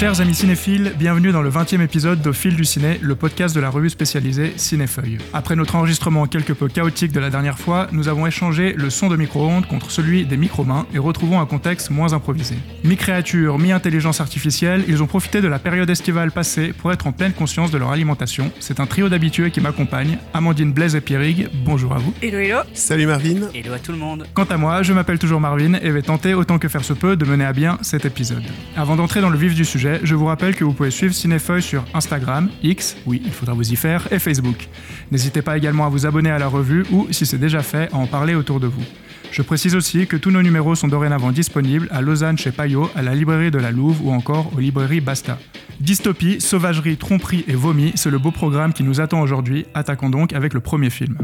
Chers amis cinéphiles, bienvenue dans le 20e épisode d'Au fil du ciné, le podcast de la revue spécialisée Cinéfeuille. Après notre enregistrement quelque peu chaotique de la dernière fois, nous avons échangé le son de micro-ondes contre celui des micro-mains et retrouvons un contexte moins improvisé. Mi-créature, mi-intelligence artificielle, ils ont profité de la période estivale passée pour être en pleine conscience de leur alimentation. C'est un trio d'habitués qui m'accompagne, Amandine Blaise et Pierrig, bonjour à vous. Hello, hello. Salut Marvin. Hello à tout le monde. Quant à moi, je m'appelle toujours Marvin et vais tenter autant que faire se peut de mener à bien cet épisode. Avant d'entrer dans le vif du sujet, je vous rappelle que vous pouvez suivre Cinéfeuille sur Instagram, X, oui, il faudra vous y faire, et Facebook. N'hésitez pas également à vous abonner à la revue ou, si c'est déjà fait, à en parler autour de vous. Je précise aussi que tous nos numéros sont dorénavant disponibles à Lausanne chez Payot, à la librairie de la Louve ou encore aux librairies Basta. Dystopie, sauvagerie, tromperie et vomi, c'est le beau programme qui nous attend aujourd'hui. Attaquons donc avec le premier film.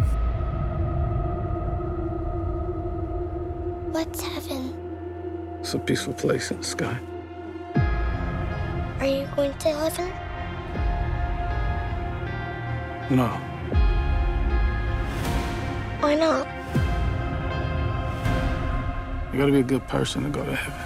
What's heaven? It's a peaceful place in the sky. Going to heaven? No. Why not? You gotta be a good person to go to heaven.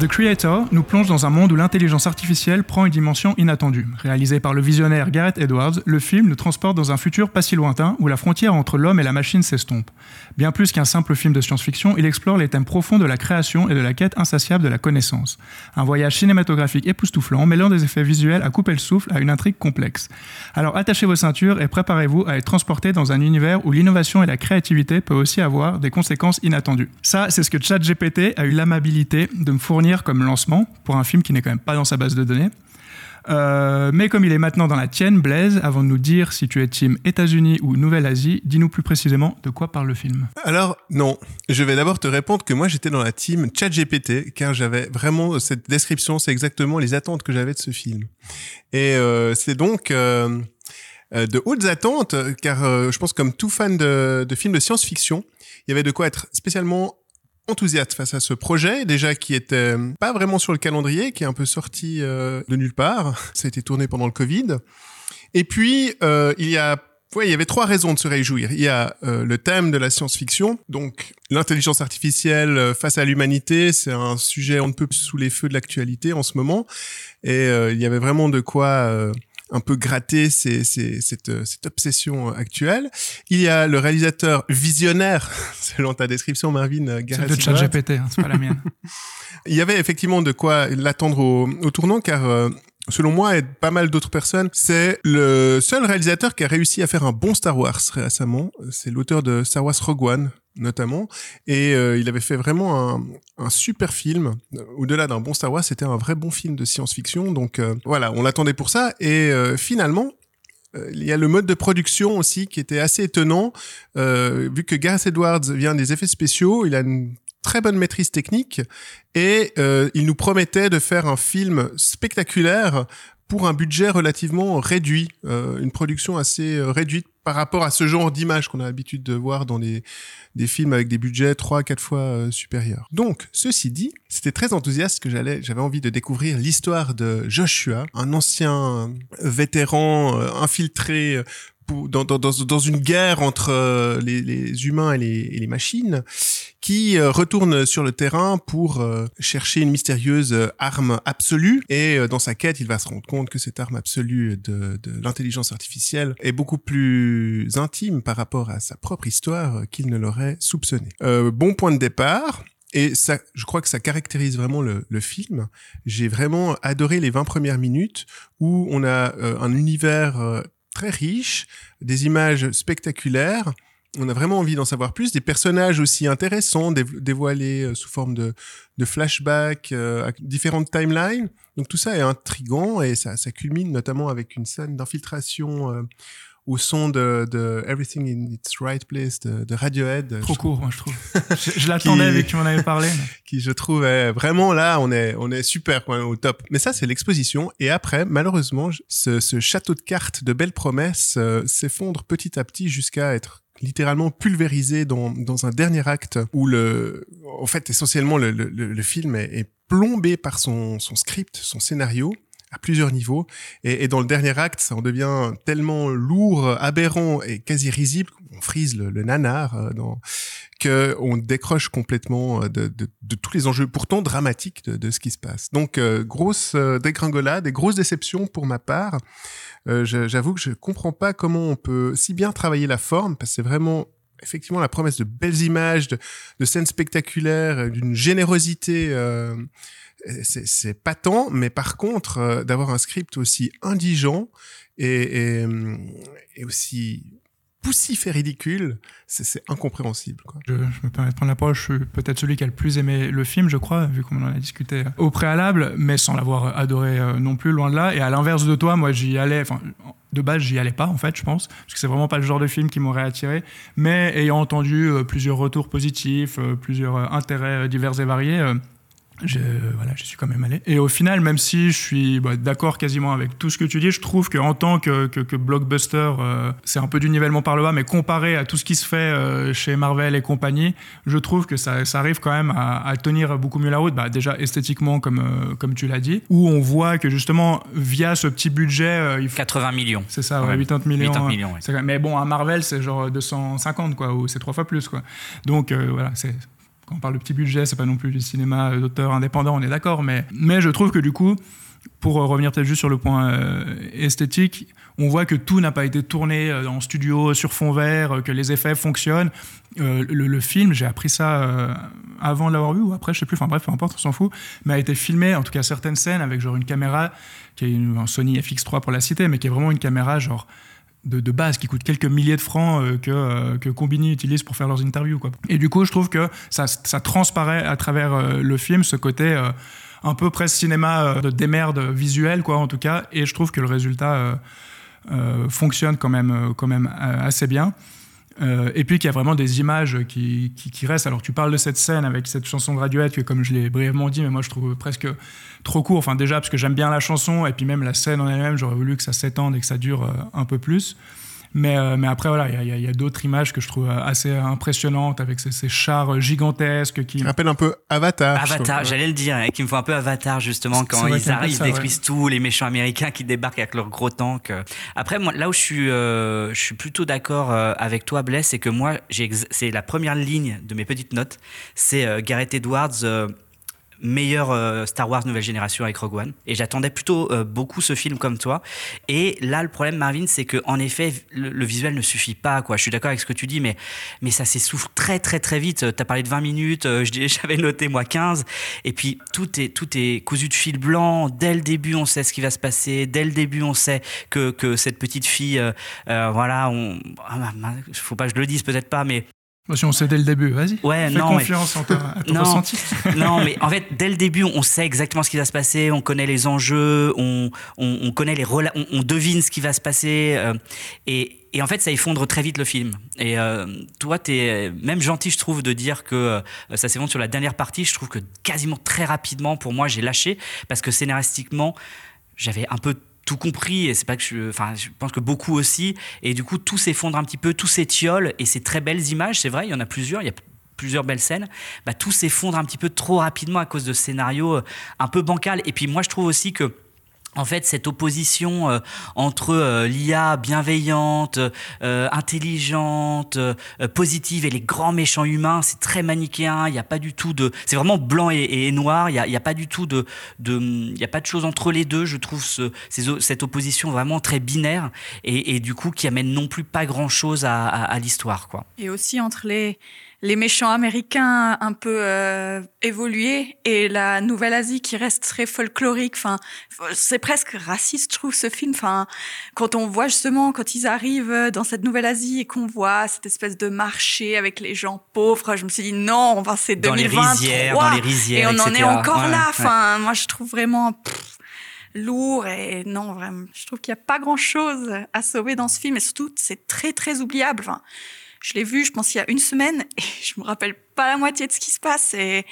The Creator nous plonge dans un monde où l'intelligence artificielle prend une dimension inattendue. Réalisé par le visionnaire Gareth Edwards, le film nous transporte dans un futur pas si lointain où la frontière entre l'homme et la machine s'estompe. Bien plus qu'un simple film de science-fiction, il explore les thèmes profonds de la création et de la quête insatiable de la connaissance. Un voyage cinématographique époustouflant, mêlant des effets visuels à couper le souffle à une intrigue complexe. Alors attachez vos ceintures et préparez-vous à être transporté dans un univers où l'innovation et la créativité peuvent aussi avoir des conséquences inattendues. Ça, c'est ce que ChatGPT a eu l'amabilité de me fournir comme lancement pour un film qui n'est quand même pas dans sa base de données. Euh, mais comme il est maintenant dans la tienne, Blaise, avant de nous dire si tu es team États-Unis ou Nouvelle-Asie, dis-nous plus précisément de quoi parle le film. Alors, non. Je vais d'abord te répondre que moi, j'étais dans la team ChatGPT, car j'avais vraiment cette description, c'est exactement les attentes que j'avais de ce film. Et euh, c'est donc euh, de hautes attentes, car je pense comme tout fan de, de films de science-fiction, il y avait de quoi être spécialement enthousiaste face à ce projet, déjà qui était pas vraiment sur le calendrier, qui est un peu sorti euh, de nulle part. Ça a été tourné pendant le Covid. Et puis, euh, il y a Ouais, il y avait trois raisons de se réjouir. Il y a euh, le thème de la science-fiction, donc l'intelligence artificielle euh, face à l'humanité, c'est un sujet on ne peut plus sous les feux de l'actualité en ce moment, et euh, il y avait vraiment de quoi euh, un peu gratter ces, ces, cette, euh, cette obsession actuelle. Il y a le réalisateur visionnaire, selon ta description, Marvin euh, C'est Gareth de. ChatGPT, hein, c'est pas la mienne. Il y avait effectivement de quoi l'attendre au, au tournant, car euh, selon moi et pas mal d'autres personnes, c'est le seul réalisateur qui a réussi à faire un bon Star Wars récemment. C'est l'auteur de Star Wars Rogue One notamment, et euh, il avait fait vraiment un, un super film. Au-delà d'un bon Star Wars, c'était un vrai bon film de science-fiction. Donc euh, voilà, on l'attendait pour ça, et euh, finalement. euh, Il y a le mode de production aussi qui était assez étonnant, euh, vu que Gareth Edwards vient des effets spéciaux, il a une très bonne maîtrise technique et euh, il nous promettait de faire un film spectaculaire pour un budget relativement réduit, euh, une production assez euh, réduite par rapport à ce genre d'image qu'on a l'habitude de voir dans des, des films avec des budgets trois quatre fois euh, supérieurs. Donc, ceci dit, c'était très enthousiaste que j'allais, j'avais envie de découvrir l'histoire de Joshua, un ancien vétéran euh, infiltré euh, pour- dans, dans, dans, une guerre entre euh, les, les humains et les, et les machines, qui euh, retourne sur le terrain pour euh, chercher une mystérieuse arme absolue. Et dans sa quête, il va se rendre compte que cette arme absolue de, de l'intelligence artificielle est beaucoup plus intime par rapport à sa propre histoire qu'il ne l'aurait soupçonné. Euh, bon point de départ. Et ça, je crois que ça caractérise vraiment le, le film. J'ai vraiment adoré les 20 premières minutes où on a un univers très riche, des images spectaculaires. On a vraiment envie d'en savoir plus, des personnages aussi intéressants, dév- dévoilés euh, sous forme de, de flashbacks, euh, à différentes timelines. Donc tout ça est intrigant et ça, ça culmine notamment avec une scène d'infiltration euh, au son de, de Everything in its Right Place de, de Radiohead. Trop court, moi, je trouve. Je, je l'attendais que tu m'en avais parlé. mais- qui je trouve est vraiment là on est on est super quoi, au top mais ça c'est l'exposition et après malheureusement ce, ce château de cartes de belles promesses euh, s'effondre petit à petit jusqu'à être littéralement pulvérisé dans, dans un dernier acte où le en fait essentiellement le, le, le- le film est, est plombé par son, son script son scénario à plusieurs niveaux et, et dans le dernier acte ça en devient tellement lourd aberrant et quasi risible on frise le, le nanar euh, dans qu'on décroche complètement euh, de, de, de, tous les enjeux pourtant dramatiques de, de ce qui se passe. Donc, euh, grosse euh, dégringolade et grosse déception pour ma part. Euh, J'avoue que je comprends pas comment on peut si bien travailler la forme, parce que c'est vraiment effectivement la promesse de belles images, de, de scènes spectaculaires, d'une générosité. Euh, c'est patent, mais par contre, euh, d'avoir un script aussi indigent et, et, et aussi poussif et ridicule, c'est incompréhensible. Quoi. Je, je, me permets de prendre la parole, je suis peut-être celui qui a le plus aimé le film, je crois, vu qu'on en a discuté au préalable, mais sans l'avoir adoré euh, non plus, loin de là. Et à l'inverse de toi, moi j'y allais, enfin, de base j'y allais pas en fait, je pense, parce que c'est vraiment pas le genre de film qui m'aurait attiré, mais ayant entendu euh, plusieurs retours positifs, euh, plusieurs euh, intérêts divers et variés, euh, je, voilà, je suis quand même allé. Et au final, même si je suis bah, d'accord quasiment avec tout ce que tu dis, je trouve qu'en tant que, que, que blockbuster, euh, c'est un peu du nivellement par le bas, mais comparé à tout ce qui se fait euh, chez Marvel et compagnie, je trouve que ça, ça arrive quand même à, à, tenir beaucoup mieux la route. Bah, déjà esthétiquement, comme, euh, comme tu l'as dit, où on voit que justement, via ce petit budget... il faut... 80 millions. C'est ça, ouais, 80 millions. 80 millions ouais. Mais bon, à Marvel, c'est genre 250, quoi, ou c'est trois fois plus. Quoi. Donc voilà, c'est quand on parle de petit budget, c'est pas non plus du cinéma d'auteur indépendant, on est d'accord, mais, mais je trouve que du coup, pour revenir peut-être juste sur le point euh, esthétique, on voit que tout n'a pas été tourné euh, en studio sur fond vert, que les effets fonctionnent. Euh, le, film, j'ai appris ça euh, avant de l'avoir vu ou après, je sais plus, enfin bref, peu importe, on s'en fout, mais a été filmé, en tout cas certaines scènes, avec genre une caméra qui est une, un Sony FX3 pour la cité, mais qui est vraiment une caméra genre de, base qui coûte quelques milliers de francs euh, que, euh, que Combini utilise pour faire leurs interviews. Quoi. Et du coup, je trouve que ça, ça transparaît à travers euh, le film ce côté euh, un peu presque cinéma de démerde visuelle, quoi, en tout cas. Et je trouve que le résultat fonctionne quand même, quand même assez bien. Euh, et puis qu'il y a vraiment des images qui, qui, qui, restent. Alors tu parles de cette scène avec cette chanson graduette que comme je l'ai brièvement dit, mais moi je trouve presque trop court. Enfin déjà parce que j'aime bien la chanson et puis même la scène en elle-même, j'aurais voulu que ça s'étende et que ça dure euh, un peu plus. Mais, euh, mais après, voilà, il y a, y a d'autres images que je trouve assez impressionnantes avec ces, ces chars gigantesques qui. rappellent un peu Avatar. Avatar, j'allais le dire, hein, qui me font un peu Avatar justement quand ils arrivent, ils détruisent ouais. tout, les méchants américains qui débarquent avec leurs gros tanks. Après, moi, là où je suis, euh, je suis plutôt d'accord euh, avec toi, Bless, c'est que moi, c'est la première ligne de mes petites notes, c'est euh, Gareth Edwards meilleur euh, Star Wars nouvelle génération avec Rogue One. Et j'attendais plutôt euh, beaucoup ce film comme toi. Et là le problème Marvin c'est que en effet le, le, visuel ne suffit pas quoi. Je suis d'accord avec ce que tu dis mais mais ça s'essouffle très très très vite. Tu as parlé de 20 minutes euh, j'avais noté moi 15 et puis tout est tout est cousu de fil blanc. Dès le début on sait ce qui va se passer. Dès le début on sait que que cette petite fille euh, voilà on ah, faut pas que je le dise peut-être pas mais si on sait dès le début, vas-y. Ouais, Fais non. confiance mais... en ton, à ton non, ressenti. non, mais en fait, dès le début, on sait exactement ce qui va se passer, on connaît les enjeux, on, on, on connaît les on, on, devine ce qui va se passer. Euh, et, et en fait, ça effondre très vite le film. Et euh, toi, tu es même gentil, je trouve, de dire que euh, ça s'effondre sur la dernière partie. Je trouve que quasiment très rapidement, pour moi, j'ai lâché parce que scénaristiquement, j'avais un peu tout compris et c'est pas que je enfin je pense que beaucoup aussi. Et du coup tout s'effondre un petit peu tout s'étiole et c'est très belles images c'est vrai il y en a plusieurs il y a plusieurs belles scènes. Bah, tout s'effondre un petit peu trop rapidement à cause de scénarios un peu bancal. Et puis moi je trouve aussi que en fait, cette opposition euh, entre euh, l'IA bienveillante, euh, intelligente, positive et les grands méchants humains, c'est très manichéen. Il n'y a pas du tout de, c'est vraiment blanc et, noir. Il n'y a, pas du tout de, de, il a pas de chose entre les deux. Je trouve cette opposition vraiment très binaire et, du coup qui amène non plus pas grand chose à, à, à l'histoire, quoi. Et aussi entre les les méchants américains un peu euh, évolués et la Nouvelle-Asie qui reste très folklorique. Enfin, c'est presque raciste, je trouve, ce film. Enfin, quand on voit justement quand ils arrivent dans cette Nouvelle-Asie et qu'on voit cette espèce de marché avec les gens pauvres, je me suis dit non, enfin c'est 2023 dans les rizières, dans les rizières, et on etc. en est encore ouais, là. Enfin, ouais. moi je trouve vraiment. Pff, lourd et non vraiment je trouve qu'il n'y a pas grand chose à sauver dans ce film et surtout c'est très très oubliable enfin, je l'ai vu, je pense, il y a une semaine, et je me rappelle pas la moitié de ce qui se passe. Et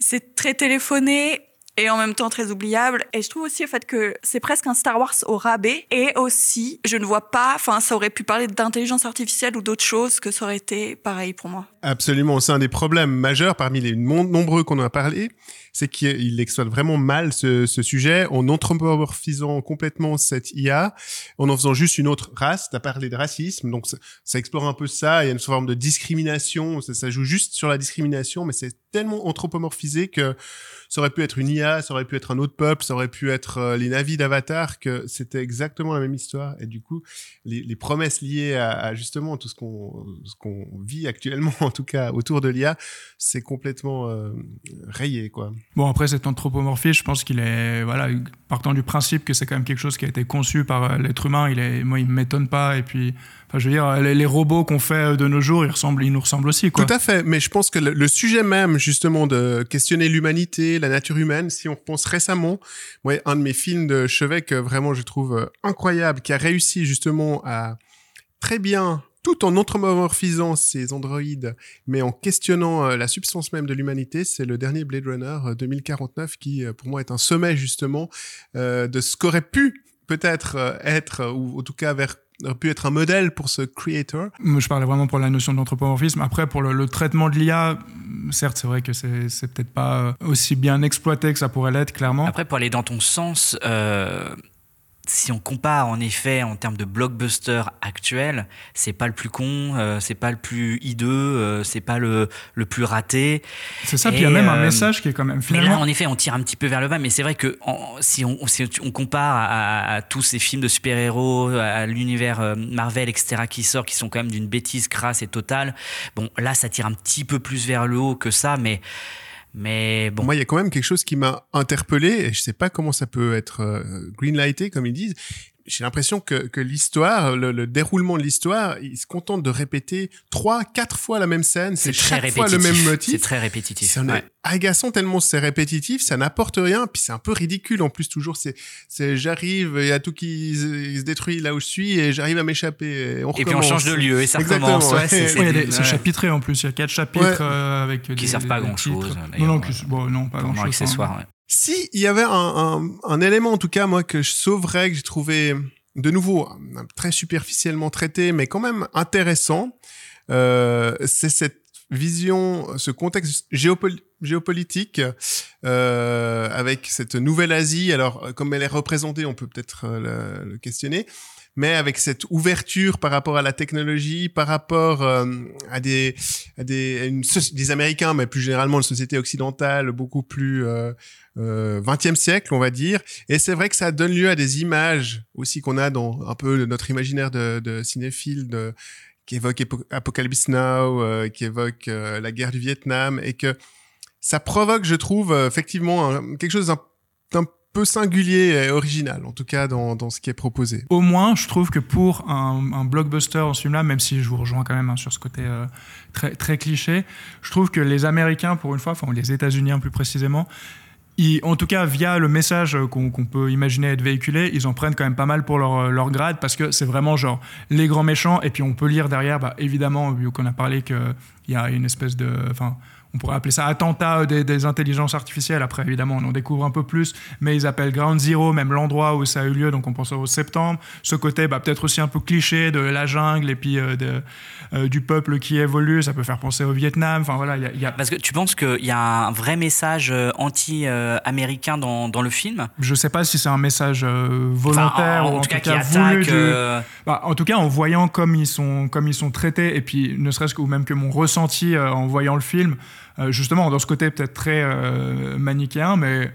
c'est très téléphoné. et en même temps très oubliable. Et je trouve aussi au fait que c'est presque un Star Wars au rabais. Et aussi, je ne vois pas, enfin, ça aurait pu parler d'intelligence artificielle ou d'autres choses que ça aurait été pareil pour moi. Absolument, c'est un des problèmes majeurs parmi les nombreux qu'on a parlé, c'est qu'il exploite vraiment mal ce, ce sujet en anthropomorphisant complètement cette IA, en en faisant juste une autre race. T'as parlé de racisme, donc ça, explore un peu ça. Il y a une forme de discrimination, ça, joue juste sur la discrimination, mais c'est tellement anthropomorphisé que ça aurait pu être une IA, ça aurait pu être un autre peuple, ça aurait pu être euh, les navis d'Avatar, que c'était exactement la même histoire. Et du coup, les, les promesses liées à, à justement tout ce qu'on qu'on vit actuellement, en tout cas autour de l'IA, c'est complètement euh, rayé, quoi. Bon, après, cet anthropomorphisme, je pense qu'il est, voilà, partant du principe que c'est quand même quelque chose qui a été conçu par euh, l'être humain, il est, moi, il m'étonne pas. Et puis, enfin, je veux dire, les, robots qu'on fait euh, de nos jours, ils ressemblent, ils nous ressemblent aussi, quoi. Tout à fait, mais je pense que le, sujet même, justement, de questionner l'humanité, la nature humaine, si on repense récemment, un de mes films de chevet que vraiment je trouve euh, incroyable, qui a réussi justement à très bien, tout en anthropomorphisant ces androïdes, mais en questionnant euh, la substance même de l'humanité, c'est le dernier Blade Runner euh, 2049 qui, euh, pour moi, est un sommet justement euh, de ce qu'aurait pu peut-être euh, être, euh, ou en tout cas vers aurait pu être un modèle pour ce creator. Je parlais vraiment pour la notion d'anthropomorphisme. Après, pour le, le traitement de l'IA, certes, c'est vrai que c'est c'est peut-être pas euh, aussi bien exploité que ça pourrait l'être, clairement. Après, pour aller dans ton sens, euh, si on compare en effet en termes de blockbuster actuel, c'est pas le plus con, euh, c'est pas le plus hideux, euh, c'est pas le, le plus raté. C'est ça, puis il y a même un euh, message qui est quand même Mais là, finalement. en effet, on tire un petit peu vers le bas, mais c'est vrai que en- si, on, si on compare à, à tous ces films de super-héros, à l'univers euh, Marvel, etc., qui sort, qui sont quand même d'une bêtise crasse et totale, bon, là, ça tire un petit peu plus vers le haut que ça, mais, mais bon. Moi, il y a quand même quelque chose qui m'a interpellé, et je sais pas comment ça peut être euh, greenlighté, comme ils disent. J'ai l'impression que, que l'histoire, le, le déroulement de l'histoire, ils se contentent de répéter trois, quatre fois la même scène. C'est très chaque fois le répétitif. même C'est motif. très répétitif. Ça en est ouais. agaçant tellement c'est répétitif, ça n'apporte rien, puis c'est un peu ridicule en plus toujours. C'est, c'est j'arrive, il y a tout qui se, il détruit là où je suis et j'arrive à m'échapper. Et, on Et puis on change de lieu et ça Exactement, recommence. Ouais, ouais. c'est- c'est Ouais, il c'est chapitré en plus. Il y a quatre chapitres Ouais. euh, avec des, servent pas à titres. d'ailleurs, Non, non, qui- bon, non, pas Vraiment grand-chose. accessoire. hein. Si il y avait un, un, un élément en tout cas moi que je sauverais que j'ai trouvé de nouveau euh, très superficiellement traité mais quand même intéressant, euh, c'est cette vision, ce contexte géopol- géopolitique euh, avec cette nouvelle Asie. Alors comme elle est représentée, on peut peut-être euh, le, le questionner. Mais avec cette ouverture par rapport à la technologie, par rapport euh, à des à des des Américains, mais plus généralement une société occidentale beaucoup plus euh, euh, 20e siècle, on va dire. Et c'est vrai que ça donne lieu à des images aussi qu'on a dans un peu notre imaginaire de, de cinéphile, qui évoque Apo- Apocalypse Now, euh, qui évoque euh, la guerre du Vietnam, et que ça provoque, je trouve, euh, effectivement, quelque chose d'un peu singulier et original, en tout cas dans, ce qui est proposé. Au moins, je trouve que pour un, blockbuster en ce film-là, même si je vous rejoins quand même hein, sur ce côté euh, très, cliché, je trouve que les Américains, pour une fois, enfin les États-Unis plus précisément, en tout cas via le message qu'on peut imaginer être véhiculé, ils en prennent quand même pas mal pour leur, leur grade parce que c'est vraiment genre les grands méchants et puis on peut lire derrière, bah, évidemment, vu qu'on a parlé qu'il y a une espèce de... on pourrait appeler ça attentat des, des intelligences artificielles. Après, évidemment, on en découvre un peu plus, mais ils appellent Ground Zero, même l'endroit où ça a eu lieu, donc on pense au septembre. Ce côté, bah, peut-être aussi un peu cliché de la jungle et puis euh, de, euh, du peuple qui évolue, ça peut faire penser au Vietnam. Enfin voilà, il y a- il y a, Parce que tu penses qu'il y a un vrai message euh, anti-américain dans, dans le film? Je sais pas si c'est un message euh, volontaire Enfin, ou en tout cas, qui voulu. attaque. du- euh, Bah, en tout cas, en voyant comme ils sont, comme ils sont traités, et puis ne serait-ce que ou même que mon ressenti euh, en voyant le film, euh, justement dans ce côté peut-être très euh, manichéen, mais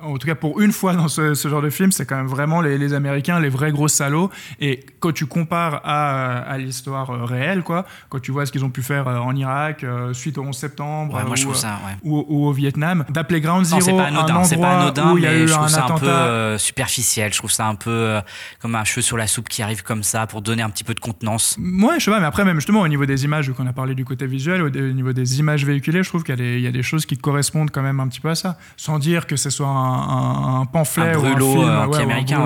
en tout cas pour une fois dans ce, ce genre de film, c'est quand même vraiment les, les Américains, les vrais gros salauds. Et quand tu compares à, à l'histoire euh, réelle, quoi, quand tu vois ce qu'ils ont pu faire euh, en Irak euh, suite au 11 septembre, ouais, moi, je ou, trouve ça. Ouais. ou, ou au Vietnam, d'appeler Ground Non, Zero c'est pas un anodin, pas endroit anodin, où il y a eu je trouve un ça un peu attentat. euh, superficiel. Je trouve ça un peu euh, comme un cheveu sur la soupe qui arrive comme ça pour donner un petit peu de contenance. Ouais, je sais pas, mais après, même justement, au niveau des images, vu qu'on a parlé du côté visuel, au, au niveau des images véhiculées, je trouve qu'il y, y a des choses qui correspondent quand même un petit peu à ça. Sans dire que ce soit un, un- un pamphlet Un ou un film. euh,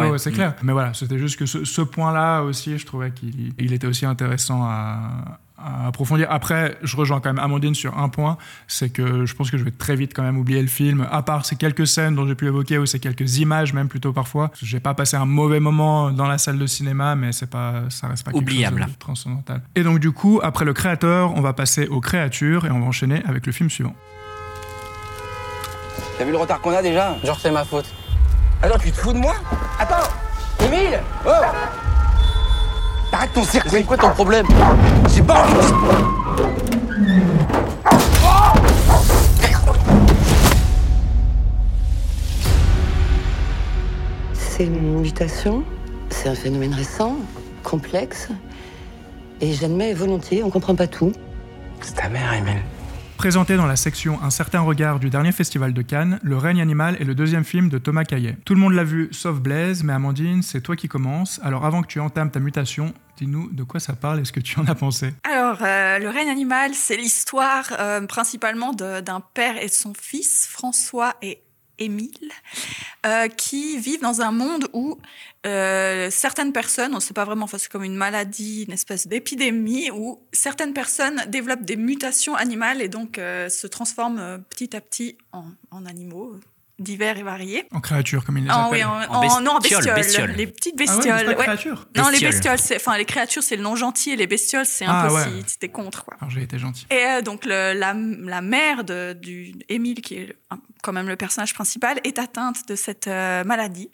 ouais, ouais. C'est clair. Mais voilà, c'était juste que ce, ce point-là aussi, je trouvais qu'il il était aussi intéressant à, à approfondir. Après, je rejoins quand même Amandine sur un point, c'est que je pense que je vais très vite quand même oublier le film, à part ces quelques scènes dont j'ai pu évoquer ou ces quelques images même plutôt parfois. J'ai pas passé un mauvais moment dans la salle de cinéma, mais c'est pas, ça reste pas quelque Oubliable. chose de transcendantal. Et donc du coup, après le créateur, on va passer aux créatures et on va enchaîner avec le film suivant. T'as vu le retard qu'on a déjà Genre c'est ma faute. Attends, tu te fous de moi Attends Émile Oh Arrête ton cirque C'est quoi ton problème C'est pas... C'est une mutation, c'est un phénomène récent, complexe, et j'admets volontiers, on comprend pas tout. C'est ta mère, Émile. Présenté dans la section Un certain regard du dernier festival de Cannes, Le règne animal est le deuxième film de Thomas Caillet. Tout le monde l'a vu sauf Blaise, mais Amandine, c'est toi qui commences. Alors avant que tu entames ta mutation, dis-nous de quoi ça parle et ce que tu en as pensé. Alors, euh, Le règne animal, c'est l'histoire euh, principalement d'un père et de son fils, François et Émile, euh, qui vivent dans un monde où euh, certaines personnes, on ne sait pas vraiment, enfin, c'est comme une maladie, une espèce d'épidémie, où certaines personnes développent des mutations animales et donc euh, se transforment euh, petit à petit en, en animaux divers et variés. En créature, comme il les Ah appelle. oui, en, En best- en- non, en bestioles, bestioles. Les petites Ah ouais, bestioles. c'est pas ouais. créature. Non, les Bestioles. c'est, enfin, les créatures, c'est le nom gentil et les bestioles, c'est un Ah peu ouais. si si t'es contre, quoi. Alors j'ai été gentil. Et euh, donc, le- la, la mère de, du Émile, qui est quand même le personnage principal, est atteinte de cette euh, maladie.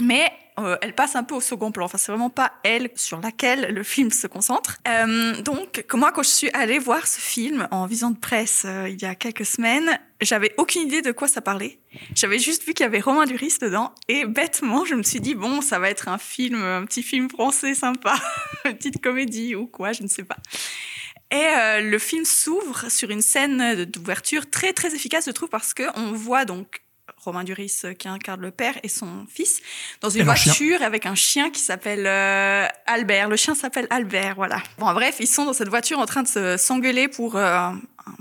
Mais euh, elle passe un peu au second plan. Enfin, c'est vraiment pas elle sur laquelle le film se concentre. Euh, donc, moi, quand je suis allée voir ce film en vision de presse euh, il y a quelques semaines, j'avais aucune idée de quoi ça parlait. J'avais juste vu qu'il y avait Romain Duris dedans. Et bêtement, je me suis dit, bon, ça va être un film, un petit film français sympa, une petite comédie ou quoi, je ne sais pas. Et euh, le film s'ouvre sur une scène d'ouverture très très efficace, je trouve, parce que on voit donc Romain Duris euh, qui incarne le père et son fils dans une Et voiture avec un chien qui s'appelle euh, Albert. Le chien s'appelle Albert, voilà. Bon, bref, ils sont dans cette voiture en train de se- s'engueuler pour, euh,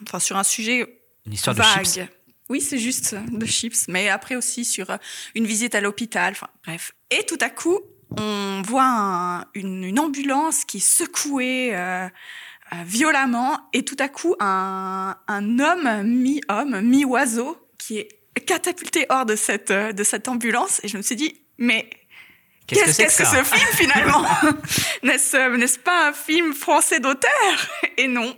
enfin, sur un sujet Une histoire de vague. chips. Oui, c'est juste de chips, mais après aussi sur une visite à l'hôpital, enfin bref. Et tout à coup, on voit un- une, une ambulance qui est secouée euh, violemment, et tout à coup, un, un homme mi-homme, mi-oiseau, qui est catapulté hors de cette, euh, de cette ambulance, et je me suis dit, mais Qu'est-ce que Qu'est-ce c'est que que ce film finalement? N'est-ce euh, n'est-ce pas un film français d'auteur? Et non,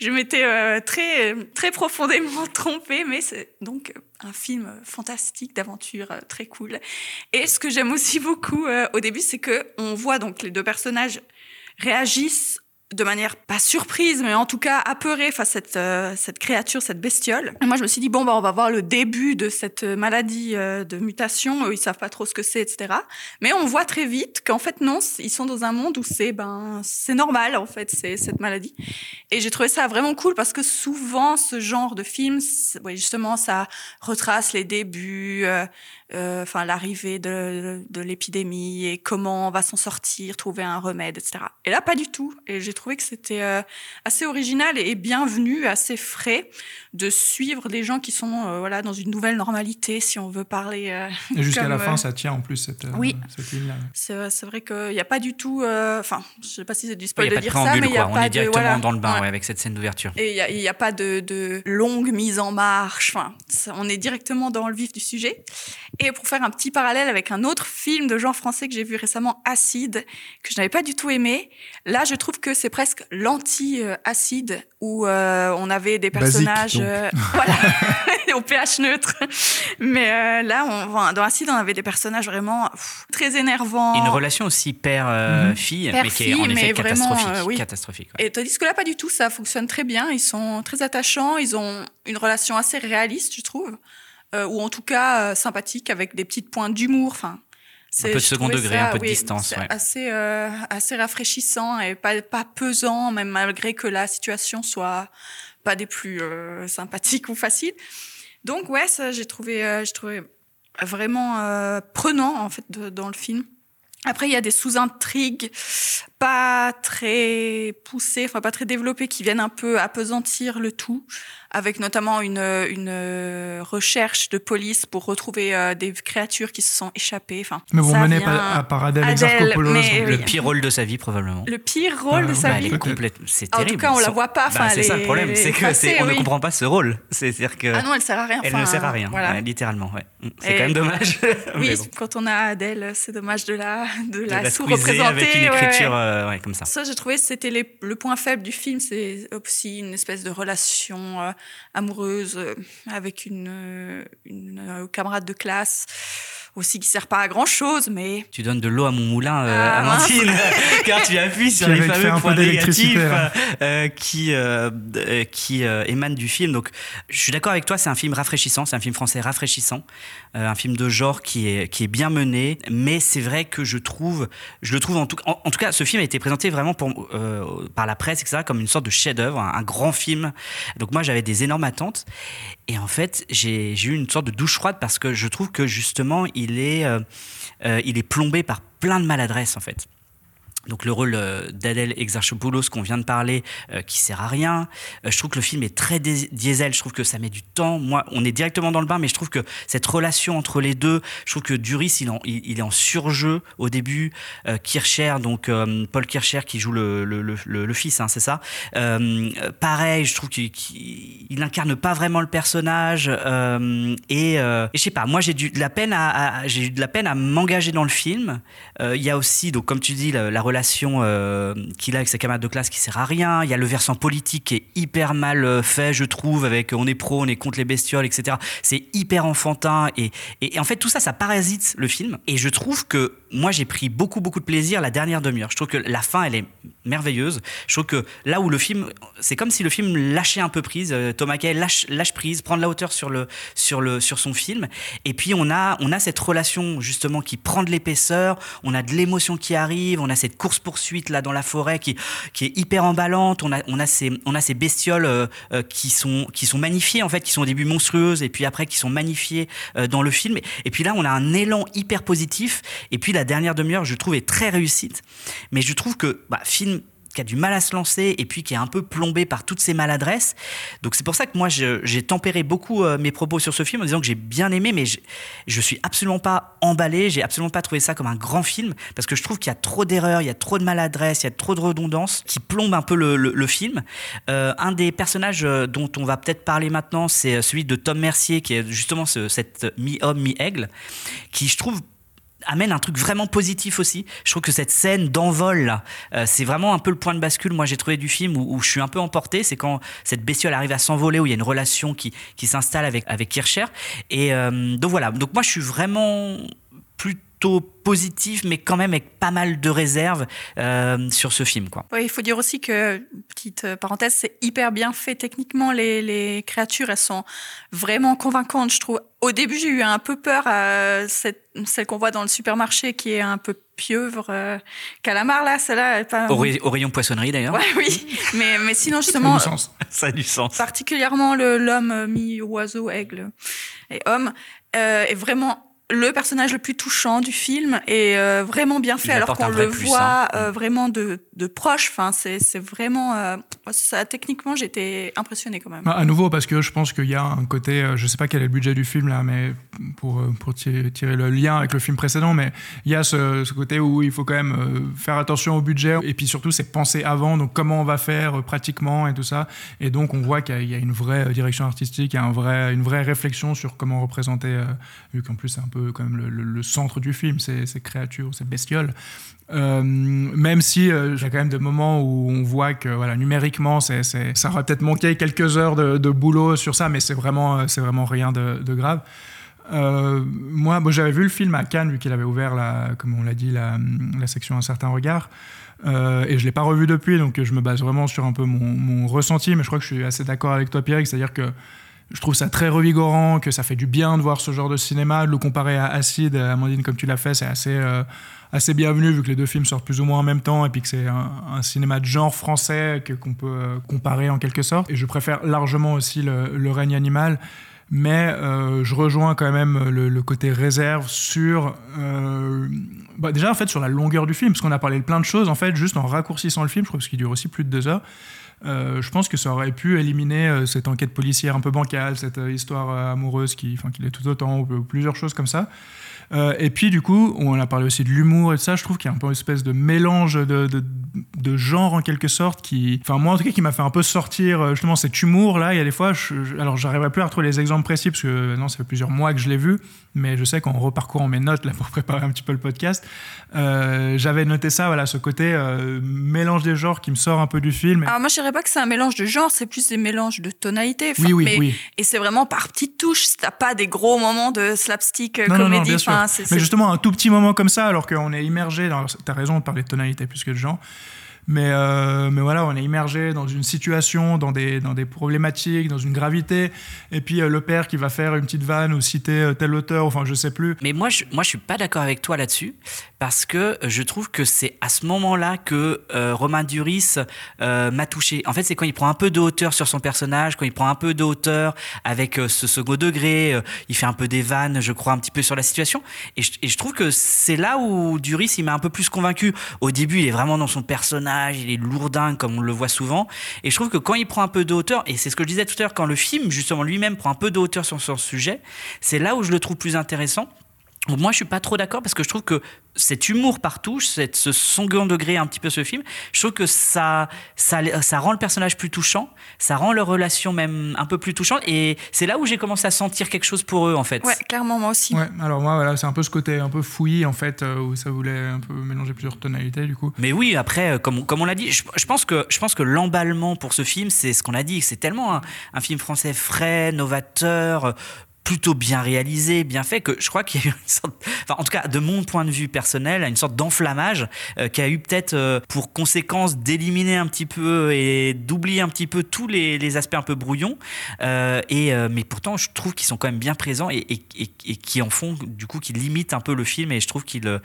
je m'étais euh, très très profondément trompée, mais c'est donc un film fantastique d'aventure très cool. Et ce que j'aime aussi beaucoup euh, au début, c'est que on voit donc les deux personnages réagissent de manière pas surprise, mais en tout cas apeurée face à cette, euh, cette créature, cette bestiole. Et moi, je me suis dit, bon, bah, on va voir le début de cette maladie euh, de mutation. Eux, ils savent pas trop ce que c'est, etc. Mais on voit très vite qu'en fait, non, ils sont dans un monde où c'est ben, c'est normal, en fait, c'est cette maladie. Et j'ai trouvé ça vraiment cool parce que souvent, ce genre de film, ouais, justement, ça retrace les débuts, euh, euh, enfin l'arrivée de, de l'épidémie et comment on va s'en sortir, trouver un remède, etc. Et là, pas du tout. Et j'ai trouvé que c'était euh, assez original et bienvenu, assez frais de suivre des gens qui sont euh, voilà dans une nouvelle normalité, si on veut parler. euh, Et jusqu'à la euh, fin, ça tient en plus cette, euh, oui. cette ligne-là. C'est vrai- c'est vrai qu'il n'y a pas du tout. euh, Enfin, je sais pas si c'est du Il spoil a de pas de dire ça, préambule, mais il n'y a quoi. On pas est de directement voilà. dans le bain Ouais. ouais, avec cette scène d'ouverture. Et il n'y a, pas de, de longue mise en marche. Enfin, on est directement dans le vif du sujet. Et pour faire un petit parallèle avec un autre film de genre français que j'ai vu récemment, Acide, que je n'avais pas du tout aimé, là, je trouve que c'est presque l'anti-acide, où euh, on avait des Basique, personnages... donc. euh, voilà, au pH neutre. Mais euh, là, on, dans Acide, on avait des personnages vraiment pff, très énervants. Et une relation aussi père-fille, mais qui est en effet mais vraiment, catastrophique. euh, oui. catastrophique ouais. Et tandis que là, pas du tout, ça fonctionne très bien. Ils sont très attachants, ils ont une relation assez réaliste, je trouve, euh, ou en tout cas euh, sympathique, avec des petites pointes d'humour. Enfin, c'est- peu de second degré, ça, un peu de distance, ouais. Assez, euh, assez rafraîchissant et pas, pas pesant, même malgré que la situation soit pas des plus euh, sympathiques ou faciles. Donc ouais, ça j'ai trouvé, euh, j'ai trouvé vraiment euh, prenant en fait de- dans le film. Après, il y a des sous-intrigues pas très poussées, enfin pas très développées, qui viennent un peu apesantir le tout, avec notamment une, une recherche de police pour retrouver euh, des créatures qui se sont échappées. Enfin, Mais vous menez pas à par Adèle Adèle, Exarchopoulos. donc- Le oui. pire rôle de sa vie, probablement. Le pire rôle Ah, de sa Bah, elle vie. est complète. C'est En tout terrible. cas, on la voit pas, Bah, enfin, c'est ça le problème, c'est est que passée, c'est on ne oui. comprend pas ce rôle. C'est-à-dire que Ah non, elle sert à rien. elle ne sert à rien, Voilà. ouais, littéralement. Ouais. Mm, C'est quand même dommage. Oui, Mais bon. quand on a Adèle, c'est dommage de la, de De la, sous-représenter. avec une ouais. écriture euh, ouais, comme ça. Ça, j'ai trouvé que c'était le point faible du film. C'est aussi une espèce de relation euh, amoureuse euh, avec une, euh, euh, camarade de classe aussi qui sert pas à grand chose, mais Tu donnes de l'eau à mon moulin, euh, Ah, Amandine, car tu appuies sur Qui les fameux points d'électricité, négatifs là. euh, qui, euh, qui euh, émanent du film. Donc, je suis d'accord avec toi, c'est un film rafraîchissant, c'est un film français rafraîchissant, euh, un film de genre qui est, qui est bien mené, mais c'est vrai que je trouve, je le trouve en tout, en, en tout cas, ce film a été présenté vraiment pour, euh, par la presse, etc., comme une sorte de chef-d'œuvre, un, un grand film. Donc, moi, j'avais des énormes attentes. Et en fait, j'ai j'ai eu une sorte de douche froide parce que je trouve que justement, il euh, euh, il est plombé par plein de maladresses en fait. Donc le rôle euh, d'Adèle Exarchopoulos qu'on vient de parler, euh, qui sert à rien. Euh, je trouve que le film est très diesel. Je trouve que ça met du temps. Moi, on est directement dans le bain, mais je trouve que cette relation entre les deux, je trouve que Duris, il, est en surjeu au début. Kircher, donc Paul Kircher qui joue le, fils, hein, c'est ça. Pareil, je trouve qu'il il incarne pas vraiment le personnage. et, et je sais pas, moi j'ai de la peine j'ai eu de la peine à m'engager dans le film. Il y a aussi, donc comme tu dis, la, la relation euh, qu'il a avec ses camarades de classe qui sert à rien. Il y a le versant politique qui est hyper mal euh, fait, je trouve, avec on est pro, on est contre les bestioles, etc. C'est hyper enfantin et, en fait tout ça, ça parasite le film. Et je trouve que moi j'ai pris beaucoup beaucoup de plaisir la dernière demi-heure. Je trouve que la fin elle est merveilleuse. Je trouve que là où le film, c'est comme si le film lâchait un peu prise. euh, Thomas Kay lâche, lâche prise, prend de la hauteur sur le sur le sur son film. Et puis on a on a cette relation justement qui prend de l'épaisseur. On a de l'émotion qui arrive. On a cette course poursuite là dans la forêt qui qui est hyper emballante. On a on a ces on a ces bestioles euh, euh, qui sont qui sont magnifiées en fait, qui sont au début monstrueuses et puis après qui sont magnifiées euh, dans le film. Et puis là on a un élan hyper positif. Et puis la dernière demi-heure je trouve est très réussite. Mais je trouve que bah, film qui a du mal à se lancer et puis qui est un peu plombé par toutes ces maladresses. Donc c'est pour ça que moi j'ai tempéré beaucoup euh, mes propos sur ce film en disant que j'ai bien aimé, mais je, je suis absolument pas emballé, j'ai absolument pas trouvé ça comme un grand film parce que je trouve qu'il y a trop d'erreurs, il y a trop de maladresses, il y a trop de redondances qui plombent un peu le film. Euh, un des personnages euh, dont on va peut-être parler maintenant, c'est celui de Tom Mercier qui est justement ce, cette mi-homme mi-aigle, qui je trouve amène un truc vraiment positif aussi. Je trouve que cette scène d'envol, là, euh, c'est vraiment un peu le point de bascule, moi j'ai trouvé du film, où, où je suis un peu emporté. C'est quand cette bestiole arrive à s'envoler, où il y a une relation qui, qui s'installe avec, avec Kircher. Et euh, donc voilà, donc moi je suis vraiment plutôt positif, mais quand même avec pas mal de réserves euh, sur ce film. Quoi. Il faut dire aussi que, petite euh, parenthèse, c'est hyper bien fait techniquement. Les, les créatures, elles sont vraiment convaincantes, je trouve. Au début, j'ai eu un peu peur à cette, celle qu'on voit dans le supermarché qui est un peu pieuvre. Euh, calamar, là, celle-là, pas. Au, ray- au rayon poissonnerie d'ailleurs, Ouais, oui. Mais, mais sinon, Ça a justement, du sens. ça a du sens. particulièrement l'homme euh, mi-oiseau, aigle et homme, euh, est vraiment le personnage le plus touchant du film et euh, vraiment bien fait Il alors qu'on le plus, voit hein. euh, vraiment de, de proche. Enfin, c'est c'est vraiment euh, ça. Techniquement, j'étais impressionnée quand même. Ah, À nouveau, parce que je pense qu'il y a un côté, je sais pas quel est le budget du film là, mais pour, pour tirer, tirer le lien avec le film précédent, mais il y a ce, ce côté où il faut quand même faire attention au budget, et puis surtout c'est penser avant, donc comment on va faire pratiquement et tout ça, et donc on voit qu'il y a- il y a une vraie direction artistique, il y a un vrai, une vraie réflexion sur comment représenter, vu qu'en plus c'est un peu même le, centre du film, ces, créatures, ces bestioles. Euh, même si euh, y a quand même des moments où on voit que voilà numériquement ça aurait peut-être manqué quelques heures de, boulot sur ça mais c'est vraiment euh, c'est vraiment rien de, grave Euh, moi bon, j'avais vu le film à Cannes vu qu'il avait ouvert la comme on l'a dit la, section un certain regard Euh, et je l'ai pas revu depuis donc je me base vraiment sur un peu mon, mon ressenti mais je crois que je suis assez d'accord avec toi Pierre c'est à dire que je trouve ça très revigorant, que ça fait du bien de voir ce genre de cinéma, de le comparer à Acide, Amandine, comme tu l'as fait, c'est assez, euh, assez bienvenu vu que les deux films sortent plus ou moins en même temps et puis que c'est un, cinéma de genre français qu'on peut euh, comparer en quelque sorte. Et je préfère largement aussi le, le règne animal. Mais euh, je rejoins quand même le, côté réserve sur. bah, déjà, en fait, sur la longueur du film, parce qu'on a parlé de plein de choses, en fait, juste en raccourcissant le film, je crois, parce qu'il dure aussi plus de deux heures. Euh, je pense que ça aurait pu éliminer euh, cette enquête policière un peu bancale, cette euh, histoire amoureuse qui, qui l'est tout autant, ou plusieurs choses comme ça. Euh, et puis, du coup, on a parlé aussi de l'humour et de ça. Je trouve qu'il y a un peu une espèce de mélange de, de, de genre, en quelque sorte, qui, enfin, moi, en tout cas, qui m'a fait un peu sortir, euh, justement, cet humour-là. Il y a des fois, je, je- alors, j'arriverai plus à retrouver les exemples précis, parce que, non, ça fait plusieurs mois que je l'ai vu, mais je sais qu'en reparcourant mes notes, là, pour préparer un petit peu le podcast, euh, j'avais noté ça, voilà, ce côté euh, mélange des genres qui me sort un peu du film. Alors moi, je dirais pas que c'est un mélange de genres, c'est plus des mélanges de tonalités. Enfin, oui, oui, mais- oui. Et c'est vraiment par petites touches. T'as pas des gros moments de slapstick euh, Non, non, non, comédie. bien sûr. Enfin, Mais justement, un tout petit moment comme ça, alors qu'on est immergé dans. T'as raison de parler de tonalité plus que de genre. Mais, euh, mais voilà, on est immergé dans une situation, dans des, dans des problématiques, dans une gravité. Et puis euh, le père qui va faire une petite vanne ou citer euh, tel auteur, enfin je sais plus. Mais moi, je, moi, je suis pas d'accord avec toi là-dessus parce que je trouve que c'est à ce moment-là que euh, Romain Duris euh, m'a touché. En fait, c'est quand il prend un peu de hauteur sur son personnage, quand il prend un peu de hauteur avec euh, ce second degré, euh, il fait un peu des vannes, je crois, un petit peu sur la situation. Et je, et je trouve que c'est là où Duris, il m'a un peu plus convaincu. Au début, il est vraiment dans son personnage, il est lourdin comme on le voit souvent. Et je trouve que quand il prend un peu de hauteur, et c'est ce que je disais tout à l'heure, quand le film, justement, lui-même prend un peu de hauteur sur son sujet, c'est là où je le trouve plus intéressant. Moi, je suis pas trop d'accord parce que je trouve que cet humour par touche, cette, ce second degré un petit peu ce film, je trouve que ça, ça, ça rend le personnage plus touchant, ça rend leur relation même un peu plus touchante, et c'est là où j'ai commencé à sentir quelque chose pour eux en fait. Ouais, clairement, moi aussi. Ouais, alors moi, voilà, c'est un peu ce côté un peu fouillis, en fait, euh, où ça voulait un peu mélanger plusieurs tonalités, du coup. Mais oui, après, euh, comme, comme on l'a dit, je, je pense que, je pense que l'emballement pour ce film, c'est ce qu'on a dit, c'est tellement un, un film français frais, novateur, plutôt bien réalisé, bien fait, que je crois qu'il y a eu une sorte, enfin en tout cas de mon point de vue personnel, une sorte d'enflammage euh, qui a eu peut-être euh, pour conséquence d'éliminer un petit peu et d'oublier un petit peu tous les, aspects un peu brouillons. Euh, et, mais pourtant, je trouve qu'ils sont quand même bien présents et, et, qui en font, du coup, qui limitent un peu le film et je trouve qu'ils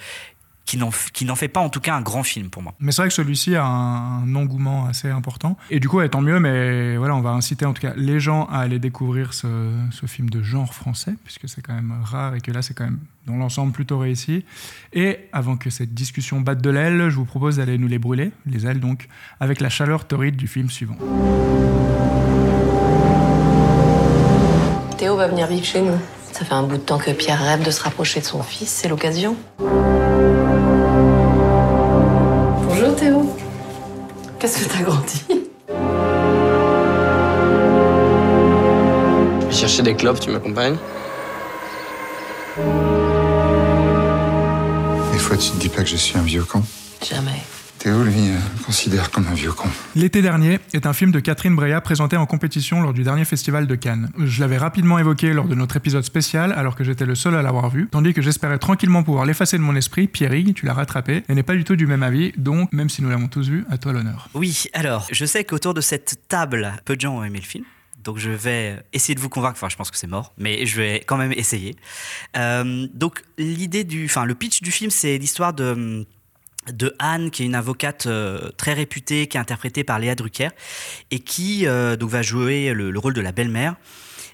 qui n'en fait pas en tout cas un grand film pour moi. Mais c'est vrai que celui-ci a un, un engouement assez important. Et du coup, ouais, tant mieux, mais voilà, on va inciter en tout cas les gens à aller découvrir ce, ce film de genre français, puisque c'est quand même rare et que là, c'est quand même dans l'ensemble plutôt réussi. Et avant que cette discussion batte de l'aile, je vous propose d'aller nous les brûler, les ailes donc, avec la chaleur torride du film suivant. Théo va venir vivre chez nous. Ça fait un bout de temps que Pierre rêve de se rapprocher de son fils, c'est l'occasion. Qu'est-ce que t'as grandi Je vais chercher des clopes, tu m'accompagnes Des fois, tu te dis pas que je suis un vieux con. Jamais. Théo, lui, euh, me considère comme un vieux con. L'été dernier est un film de Catherine Breillat présenté en compétition lors du dernier festival de Cannes. Je l'avais rapidement évoqué lors de notre épisode spécial alors que j'étais le seul à l'avoir vu, tandis que j'espérais tranquillement pouvoir l'effacer de mon esprit. Pierrick, tu l'as rattrapé et n'est pas du tout du même avis, donc même si nous l'avons tous vu, à toi l'honneur. Oui, alors, je sais qu'autour de cette table, peu de gens ont aimé le film. Donc je vais essayer de vous convaincre, enfin je pense que c'est mort, mais je vais quand même essayer. Euh, donc l'idée du, enfin le pitch du film, c'est l'histoire de de Anne, qui est une avocate euh, très réputée, qui est interprétée par Léa Drucker, et qui euh, donc va jouer le, le rôle de la belle-mère,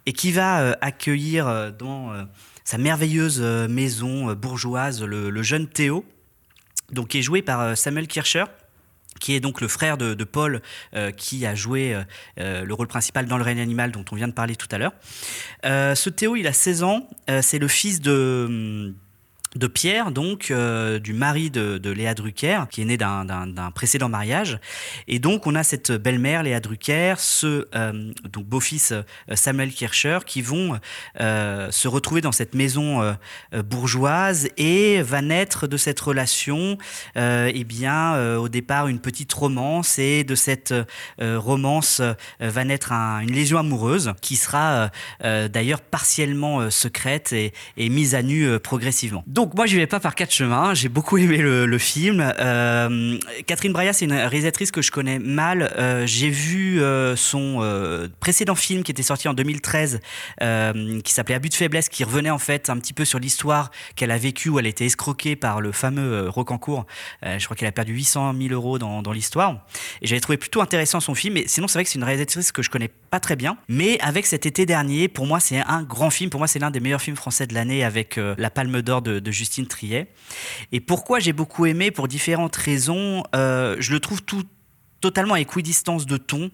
et qui va euh, accueillir dans sa merveilleuse maison bourgeoise le, jeune Théo, donc qui est joué par Samuel Kircher qui est donc le frère de, Paul, qui a joué le rôle principal dans Le règne animal dont on vient de parler tout à l'heure. Ce Théo, il a 16 ans, c'est le fils de... de Pierre, donc euh, du mari de, Léa Drucker, qui est né d'un- précédent mariage. Et donc on a cette belle-mère, Léa Drucker, ce euh, beau-fils euh, Samuel Kircher, qui vont se retrouver dans cette maison bourgeoise et va naître de cette relation, eh bien au départ une petite romance et de cette romance va naître un- une légion amoureuse qui sera d'ailleurs partiellement secrète et, mise à nu progressivement. Moi je vais pas par quatre chemins. J'ai beaucoup aimé le, film. Euh, Catherine Breillat c'est une réalisatrice que je connais mal. Euh, j'ai vu euh, son précédent film qui était sorti en 2013, euh, qui s'appelait Abus de faiblesse, qui revenait en fait un petit peu sur l'histoire qu'elle a vécue où elle a été escroquée par le fameux Rocancourt. Je crois qu'elle a perdu 800 000 euros dans, l'histoire. Et j'avais trouvé plutôt intéressant son film. Mais sinon c'est vrai que c'est une réalisatrice que je connais pas très bien. Mais avec cet été dernier, pour moi c'est un grand film. Pour moi c'est l'un des meilleurs films français de l'année avec la Palme d'Or de, de Justine Triet. Et pourquoi j'ai beaucoup aimé Pour différentes raisons. Euh, je le trouve tout totalement à équidistance de ton.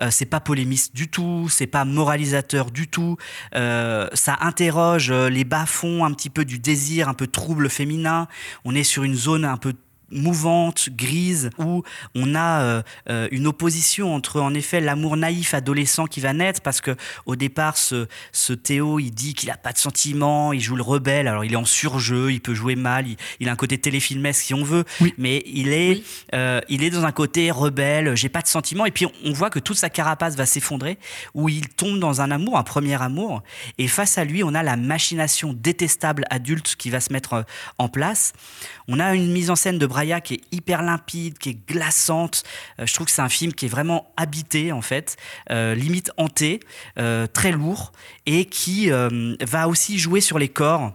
Euh, c'est pas polémiste du tout, c'est pas moralisateur du tout. Euh, ça interroge euh, les bas-fonds un petit peu du désir, un peu trouble féminin. On est sur une zone un peu mouvante, grise, où on a euh, euh, une opposition entre en effet l'amour naïf adolescent qui va naître, parce que au départ ce, ce Théo il dit qu'il a pas de sentiments, il joue le rebelle, alors il est en surjeu, il peut jouer mal, il, il a un côté téléfilmesque si on veut, mais il est, euh, il est dans un côté rebelle, j'ai pas de sentiments, et puis on, on voit que toute sa carapace va s'effondrer, où il tombe dans un amour, un premier amour, et face à lui on a la machination détestable adulte qui va se mettre en place. On a une mise en scène de Qui est hyper limpide, qui est glaçante. Euh, je trouve que c'est un film qui est vraiment habité en fait, euh, limite hanté, euh, très lourd et qui va aussi jouer sur les corps.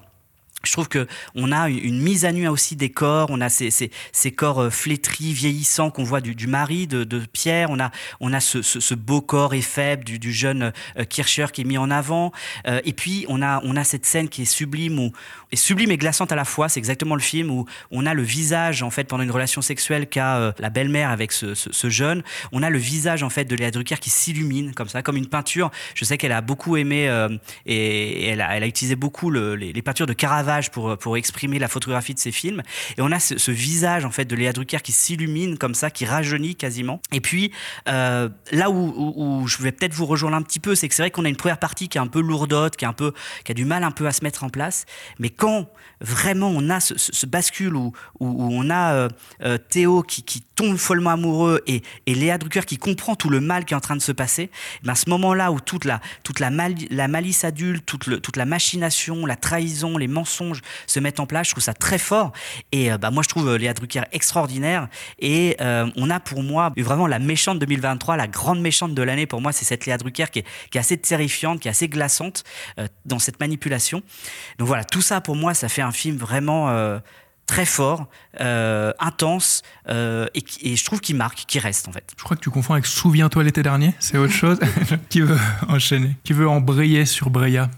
Je trouve que on a une- mise à nu aussi des corps. On a ces, ces, corps euh, flétris, vieillissants qu'on voit du, mari de, Pierre. On a, on a ce, beau corps et faible du, jeune euh, Kircher qui est mis en avant. Euh, et puis on a, on a cette scène qui est sublime, où, et sublime et glaçante à la fois. C'est exactement le film où on a le visage en fait pendant une relation sexuelle qu'a euh, la belle-mère avec ce, jeune. On a le visage en fait de Léa Drucker qui s'illumine comme ça, comme une peinture. Je sais qu'elle a beaucoup aimé euh, et elle a, elle a utilisé beaucoup le- les, les peintures de Caravage pour, pour exprimer la photographie de ses films. Et on a ce, visage en fait de Léa Drucker qui s'illumine comme ça, qui rajeunit quasiment. Et puis euh, là où, je vais peut-être vous rejoindre un petit peu, c'est que c'est vrai qu'on a une première partie qui est un peu lourdote, qui est un peu, qui a du mal un peu à se mettre en place. Mais quand vraiment on a ce, bascule où, où, on a euh, euh, Théo qui, tombe follement amoureux et, Léa Drucker qui comprend tout le mal qui est en train de se passer, eh ben ce moment-là où toute la, toute la, mali- la malice adulte, toute, toute la machination, la trahison, les mensonges se mettent en place, je trouve ça très fort. Et euh, bah, moi je trouve euh, Léa Drucker extraordinaire. Et euh, on a pour moi vraiment la méchante 2023, la grande méchante de l'année pour moi, c'est cette Léa Drucker qui est, assez terrifiante, qui est assez glaçante dans cette manipulation. Donc voilà, tout ça pour moi, ça fait un film vraiment très fort, intense, et, et je trouve qu'il marque, qu'il reste en fait. Je crois que tu confonds avec Souviens-toi l'été dernier, c'est autre chose. qui veut enchaîner? Qui veut embrayer sur Breya?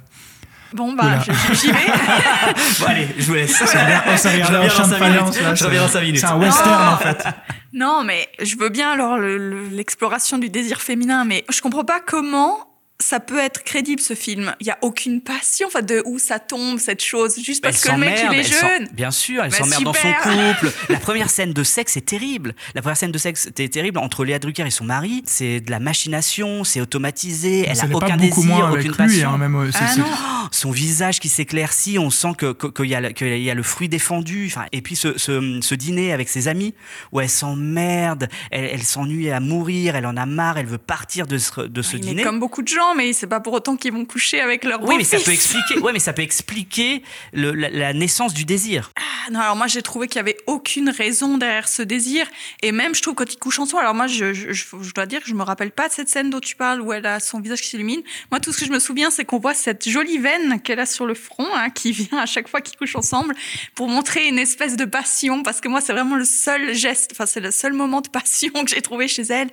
Bon, bah, j'y vais. Bon allez, je vous laisse. S'est regardé- on regardé Je en reviens dans de cinq faïence, minutes. là, Je reviens dans c'est- 5 minutes. C'est un western Oh. en fait. Non, mais je veux bien alors le- le- l'exploration du désir féminin, mais je comprends pas comment ça peut être crédible ce film. Il y a aucune passion, enfin de où ça tombe cette chose, juste parce que le mec il est jeune. Bien sûr, elle Bah, s'emmerde dans son couple. La première scène de sexe est terrible. La première scène de sexe était terrible entre Léa Drucker et son mari. C'est de la machination, c'est automatisé. Elle Ça a pas aucun beaucoup désir, moins avec aucune lui, passion. hein, même, euh, c'est- Ah non. Son visage qui s'éclaircit, on sent que que- qu'il y, a le- qu'il y a le fruit défendu. Enfin, et puis ce, ce, ce dîner avec ses amis où elle s'emmerde, elle, elle s'ennuie à mourir, elle en a marre, elle veut partir de ce, de ce Oui, mais dîner. comme beaucoup de gens, mais c'est pas pour autant qu'ils vont coucher avec leur Oui, mais ça peut expliquer. Ouais, mais ça peut expliquer le- la, la naissance du désir. Ah, non, alors moi j'ai trouvé qu'il y avait aucune raison derrière ce désir. Et même, je trouve, quand ils couchent ensemble, alors moi je- je dois dire que je me rappelle pas de cette scène dont tu parles où elle a son visage qui s'illumine. Moi, tout ce que je me souviens, c'est qu'on voit cette jolie veine qu'elle a sur le front, hein, qui vient à chaque fois qu'ils couchent ensemble pour montrer une espèce de passion. Parce que moi, c'est vraiment le seul geste, enfin, c'est le seul moment de passion que j'ai trouvé chez elle.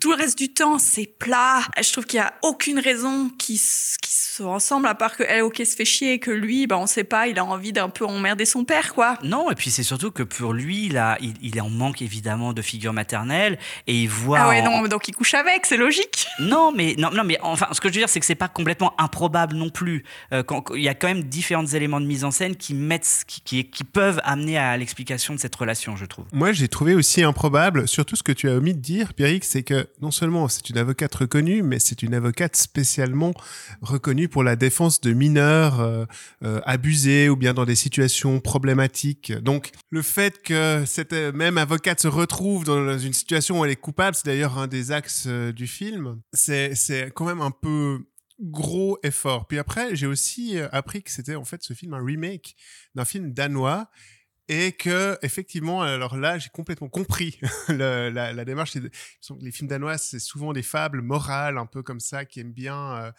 Tout le reste du temps, c'est plat. Je trouve qu'il y a aucune raison qu'ils s- qu'ils soient ensemble, à part que elle, ok, se fait chier et que lui, bah, on sait pas, il a envie d'un peu emmerder son père, quoi. Non, et puis c'est surtout que pour lui, a, il, il est en manque évidemment de figure maternelle et il voit. Ah ouais, en- non, donc il couche avec, c'est logique. Non, mais non, non, mais enfin, ce que je veux dire, c'est que c'est pas complètement improbable non plus. Euh, quand- quand- il y a quand même différents éléments de mise en scène qui mettent, qui, qui, qui peuvent amener à l'explication de cette relation, je trouve. Moi, j'ai trouvé aussi improbable, surtout ce que tu as omis de dire, Pierrick, c'est que non seulement c'est une avocate reconnue, mais c'est une avocate spécialement reconnue pour la défense de mineurs euh, euh, abusés ou bien dans des situations problématiques. Donc, le fait que cette euh, même avocate se retrouve dans une situation où elle est coupable, c'est d'ailleurs un des axes du film, c'est quand même un peu gros effort. Puis après, j'ai aussi appris que c'était en fait ce film un remake d'un film danois et que effectivement, alors là, j'ai complètement compris le- la, la démarche. Les films danois, c'est souvent des fables morales, un peu comme ça, qui aiment bien euh,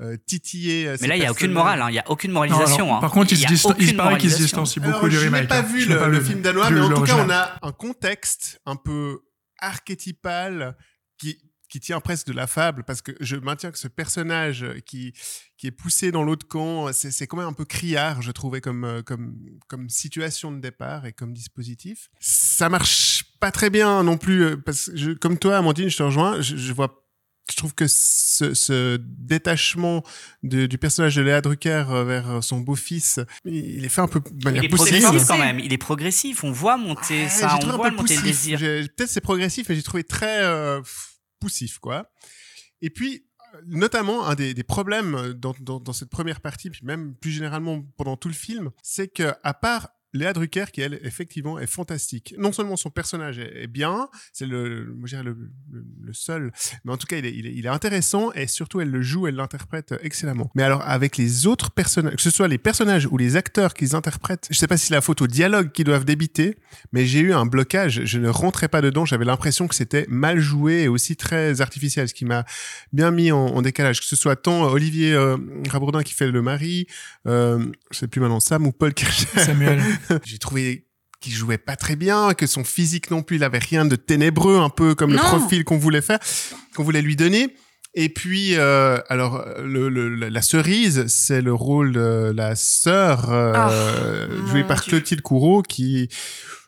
euh, titiller. euh, Mais là, il n'y a aucune morale, hein, il n'y a aucune moralisation. Non, alors, hein. par contre, il, se il paraît qu'il se moralisation. distancie beaucoup Alors, du je n'ai remake. pas hein. vu le, pas le vu film danois, mais en tout cas, on a un contexte un peu archétypal qui qui tient presque de la fable parce que je maintiens que ce personnage qui qui est poussé dans l'autre camp c'est c'est quand même un peu criard je trouvais comme euh, comme comme situation de départ et comme dispositif ça marche pas très bien non plus euh, parce que je, comme toi Amandine je te rejoins je, je vois je trouve que ce, ce détachement de- du personnage de Léa Drucker euh, vers son beau-fils, il est fait un peu de Il est progressif quand même, il est progressif, on voit monter Ouais, ça, on voit monter le poussif. désir. J'ai- Peut-être c'est progressif, mais j'ai trouvé très euh, pff, Et puis, euh, notamment, un des, problèmes dans, dans, dans cette première partie, puis même plus généralement pendant tout le film, c'est que à part Léa Drucker, qui elle, effectivement, est fantastique. Non seulement son personnage est, est bien, c'est le, moi, je dirais le, le, le seul, mais en tout cas, il est, il, est, il est intéressant et surtout, elle le joue, elle l'interprète excellemment. Mais alors, avec les autres personnages, que ce soit les personnages ou les acteurs qu'ils interprètent, je sais pas si c'est la faute au dialogue qu'ils doivent débiter, mais j'ai eu un blocage. Je ne rentrais pas dedans. J'avais l'impression que c'était mal joué et aussi très artificiel, ce qui m'a bien mis en, en décalage. Que ce soit tant Olivier euh, Rabourdin qui fait le mari, euh, je sais plus maintenant Sam ou Paul Kircher. Samuel. J'ai trouvé qu'il jouait pas très bien, que son physique non plus, il avait rien de ténébreux, un peu comme le profil qu'on voulait faire, qu'on voulait lui donner. Et puis, euh, alors, le, le- la cerise, c'est le rôle de la sœur euh, Oh, jouée par Dieu. Clotilde Courreau, qui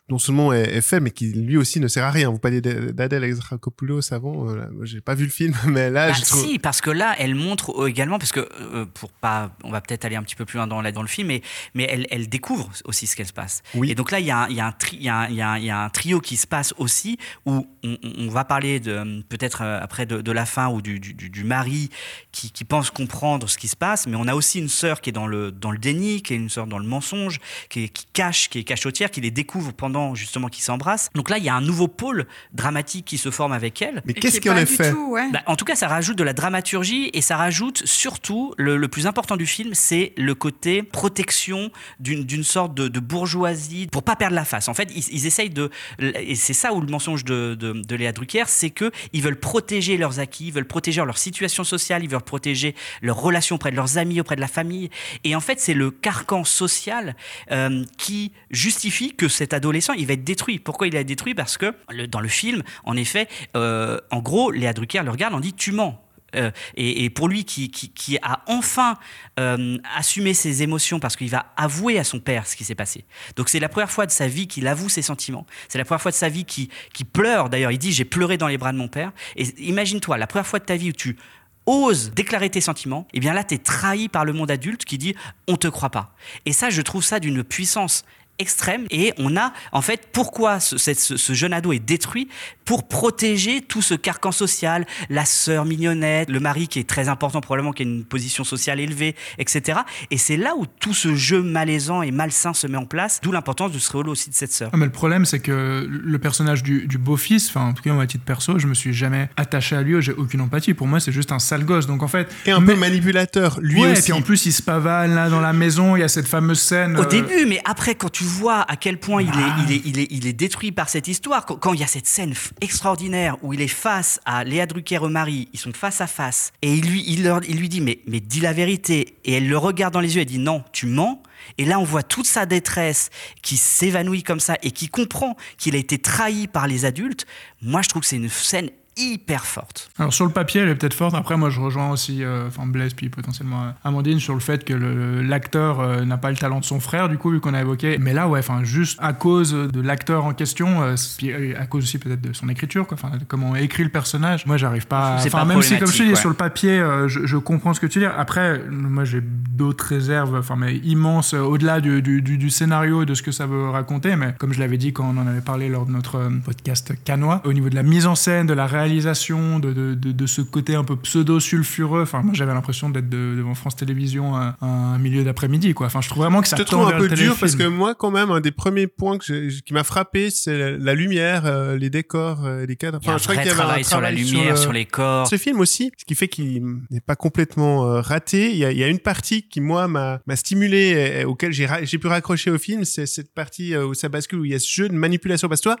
non seulement est, est fait, mais qui lui aussi ne sert à rien. Vous parliez d'A- d'Adèle Exarchopoulos avant, euh, j'ai pas vu le film, mais là, Bah, je trouve... Si, parce que là, elle montre également, parce que euh, pour pas, on va peut-être aller un petit peu plus loin dans, dans le film, mais, mais elle, elle découvre aussi ce qu'elle se passe. Oui. Et donc là, il y, a un- y, a un tri- y, a un- il y a un- il y a un trio qui se passe aussi, où on, va parler de peut-être euh, après de, de la fin ou du, du, du- mari qui, qui pense comprendre ce qui se passe, mais on a aussi une sœur qui est dans le, dans le déni, qui est une sœur dans le mensonge, qui, est- qui cache, qui est cachotière, qui les découvre pendant justement qu'ils s'embrassent. Donc là, il y a un nouveau pôle dramatique qui se forme avec elle. Mais qu'est-ce qui qui est du fait tout, ouais. Bah, en tout cas, ça rajoute de la dramaturgie et ça rajoute surtout, le, le plus important du film, c'est le côté protection d'une d'une sorte de, de bourgeoisie pour pas perdre la face. En fait, ils, ils essayent de... Et c'est ça où le mensonge de, de, de Léa Drucker, c'est que ils veulent protéger leurs acquis, ils veulent protéger leur situation sociale, ils veulent protéger leurs relations auprès de leurs amis, auprès de la famille. Et en fait, c'est le carcan social euh, qui justifie que cet adolescent, il va être détruit. Pourquoi il est détruit? Parce que dans le film, en effet, euh, en gros, Léa Drucker le regarde, on dit tu mens. Euh, et, pour lui qui, qui, qui a enfin euh, assumé ses émotions parce qu'il va avouer à son père ce qui s'est passé. Donc c'est la première fois de sa vie qu'il avoue ses sentiments. C'est la première fois de sa vie qu'il pleure. D'ailleurs, il dit j'ai pleuré dans les bras de mon père. Et imagine-toi, la première fois de ta vie où tu oses déclarer tes sentiments, et bien là, tu es trahi par le monde adulte qui dit on te croit pas. Et ça, je trouve ça d'une puissance extrême et on a en fait pourquoi ce, cette- ce- ce jeune ado est détruit pour protéger tout ce carcan social la sœur mignonnette le mari qui est très important probablement qui a une position sociale élevée etc et c'est là où tout ce jeu malaisant et malsain se met en place d'où l'importance de ce rôle aussi de cette sœur Ah, mais le problème, c'est que le personnage du, du beau-fils, enfin, en tout cas, moi, à titre perso, je me suis jamais attaché à lui, j'ai aucune empathie. Pour moi, c'est juste un sale gosse. Donc, en fait. Et un mais- peu manipulateur, lui ouais, aussi. et puis en plus, il se pavane là dans la maison, il y a cette fameuse scène. Au euh, début, mais après, quand tu vois à quel point il, Ah. est, il, est, il, est, il est détruit par cette histoire, quand, quand il y a cette scène extraordinaire où il est face à Léa Drucker et Marie, ils sont face à face, et il lui, il leur, il lui dit mais, mais dis la vérité, et elle le regarde dans les yeux et dit non, tu mens. Et là, on voit toute sa détresse qui s'évanouit comme ça et qui comprend qu'il a été trahi par les adultes. Moi, je trouve que c'est une scène hyper forte. Alors sur le papier, elle est peut-être forte. Après, moi, je rejoins aussi, euh, enfin Blaise, puis potentiellement euh, Amandine sur le fait que l'acteur euh, n'a pas le talent de son frère, du coup, vu qu'on a évoqué. Mais là, ouais, enfin, juste à cause de l'acteur en question, euh, puis à cause aussi peut-être de son écriture, quoi, enfin, de comment on écrit le personnage. Moi, j'arrive pas. Enfin, même si, comme je dis, problématique, sur le papier, je, je comprends ce que tu dis. Après, moi, j'ai d'autres réserves, enfin, mais immenses, au-delà du, du, du- du scénario et de ce que ça veut raconter. Mais comme je l'avais dit quand on en avait parlé lors de notre podcast canois, au niveau de la mise en scène, de la réalisation, de, de, de, de ce côté un peu pseudo-sulfureux. Enfin, moi, j'avais l'impression d'être de- devant France Télévisions à, à un milieu d'après-midi, quoi. Enfin, je trouve vraiment que ça Je te trouve un peu dur parce que moi, quand même, un des premiers points que qui m'a frappé, c'est la, la lumière, euh, les décors, euh, les cadres. Un je crois qu'il y avait un travail sur la lumière, le- sur les corps. Ce film aussi, ce qui fait qu'il n'est pas complètement euh, raté. Il y, a, il y a une partie qui moi m'a stimulé, et, et auquel j'ai ra- pu raccrocher au film, c'est cette partie euh, où ça bascule, où il y a ce jeu de manipulation. Parce que toi,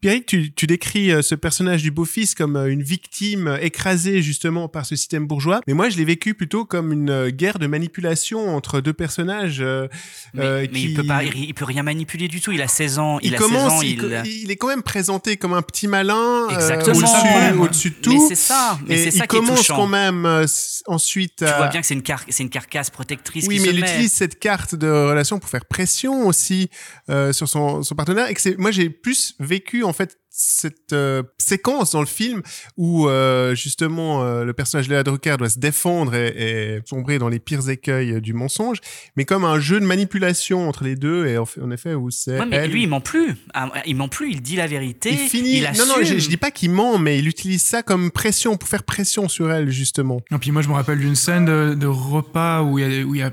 Pierrick, tu, tu décris euh, ce personnage du beau-fils comme euh, une victime euh, écrasée justement par ce système bourgeois. Mais moi, je l'ai vécu plutôt comme une guerre de manipulation entre deux personnages. euh, Mais, euh, mais qui... il peut pas, il, il peut rien manipuler du tout. Il a 16 ans. Il, il a 16 commence, ans. il, est quand même présenté comme un petit malin, euh, au-dessus, au-dessus de Mais tout. c'est ça. Mais et c'est ça qui est commence quand même ensuite tu vois bien que c'est une, car- c'est une carcasse protectrice. Oui, qui mais se il met. utilise cette carte de relation pour faire pression aussi sur son, son partenaire. Et que c'est, moi, j'ai plus vécu en fait cette euh, séquence dans le film où euh, justement euh, le personnage de Léa Drucker doit se défendre et, et sombrer dans les pires écueils du mensonge, mais comme un jeu de manipulation entre les deux. Et en, fait- en effet, où c'est Ouais, mais elle- lui, il ment plus. Ah, Il ment plus. Il dit la vérité. il finit. Il non, non, je, je dis pas qu'il ment, mais il utilise ça comme pression pour faire pression sur elle justement. Et puis moi, je me rappelle d'une scène de, de repas où il y a, où il y a, il y a-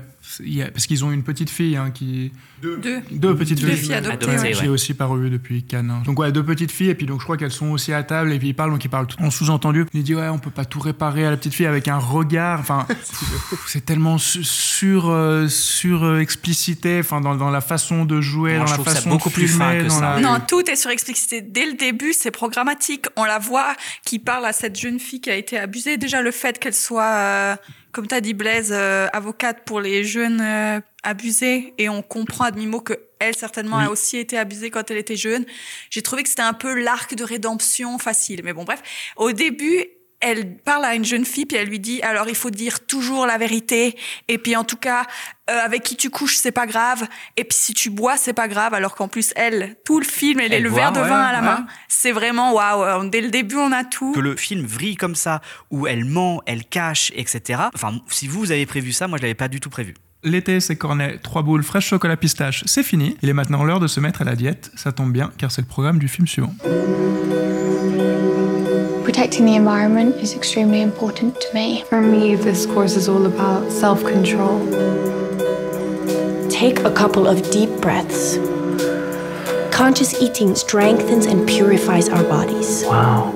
parce qu'ils ont une petite fille hein, qui Deux. deux petites Deux filles. filles adoptées, Adoptées, ouais. J'ai aussi pas revu depuis Cannes. hein. Donc ouais, deux petites filles et puis donc je crois qu'elles sont aussi à table et puis ils parlent donc ils parlent tout en sous-entendu. Il dit ouais, on peut pas tout réparer à la petite fille avec un regard. Enfin, c'est tellement su- sur euh, sur euh, explicité. Enfin dans, dans la façon de jouer, Moi, dans je la façon beaucoup de plus fin filmer, que dans ça. la- Non, tout est surexplicité. Dès le début, c'est programmatique. On la voit qui parle à cette jeune fille qui a été abusée. Déjà, le fait qu'elle soit, euh, comme tu as dit Blaise, euh, avocate pour les jeunes euh, abusés, et on comprend à demi-mot que elle, certainement, a aussi été abusée quand elle était jeune. J'ai trouvé que c'était un peu l'arc de rédemption facile. Mais bon, bref. Au début, elle parle à une jeune fille, puis elle lui dit, alors il faut dire toujours la vérité, et puis en tout cas, euh, avec qui tu couches, c'est pas grave, et puis si tu bois, c'est pas grave, alors qu'en plus, elle, tout le film, elle, est le boit, verre de ouais, vin à la ouais. main. C'est vraiment waouh. Dès le début, on a tout. que le film vrille comme ça, où elle ment, elle cache, etc. Enfin, si vous, vous avez prévu ça, moi, je l'avais pas du tout prévu. L'été, c'est cornet, trois boules, fraîche chocolat pistache, c'est fini. Il est maintenant l'heure de se mettre à la diète. Ça tombe bien, car c'est le programme du film suivant. Protecting the environment is extremely important to me. For me, this course is all about self control. Take a couple of deep breaths. Conscious eating strengthens and purifies our bodies. Wow.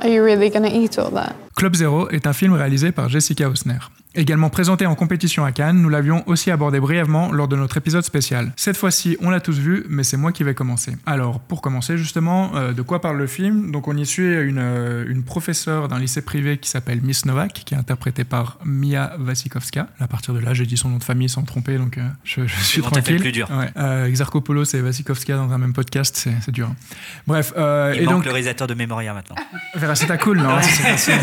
Are you really going to eat all that? Club Zero est un film réalisé par Jessica Hausner. Également présenté en compétition à Cannes, nous l'avions aussi abordé brièvement lors de notre épisode spécial. Cette fois-ci, on l'a tous vu, mais c'est moi qui vais commencer. Alors, pour commencer justement, euh, de quoi parle le film? Donc, on y suit une, euh, une professeure d'un lycée privé qui s'appelle Miss Novak, qui est interprétée par Mia Wasikowska. À partir de là, j'ai dit son nom de famille sans tromper, donc euh, je, je suis bon, fait tranquille. le plus dur. Ouais. Euh, Exarchopoulos et Wasikowska dans un même podcast, c'est dur. Bref, euh, Il et manque donc le réalisateur de Memoria maintenant. Veracita cool, non? C'est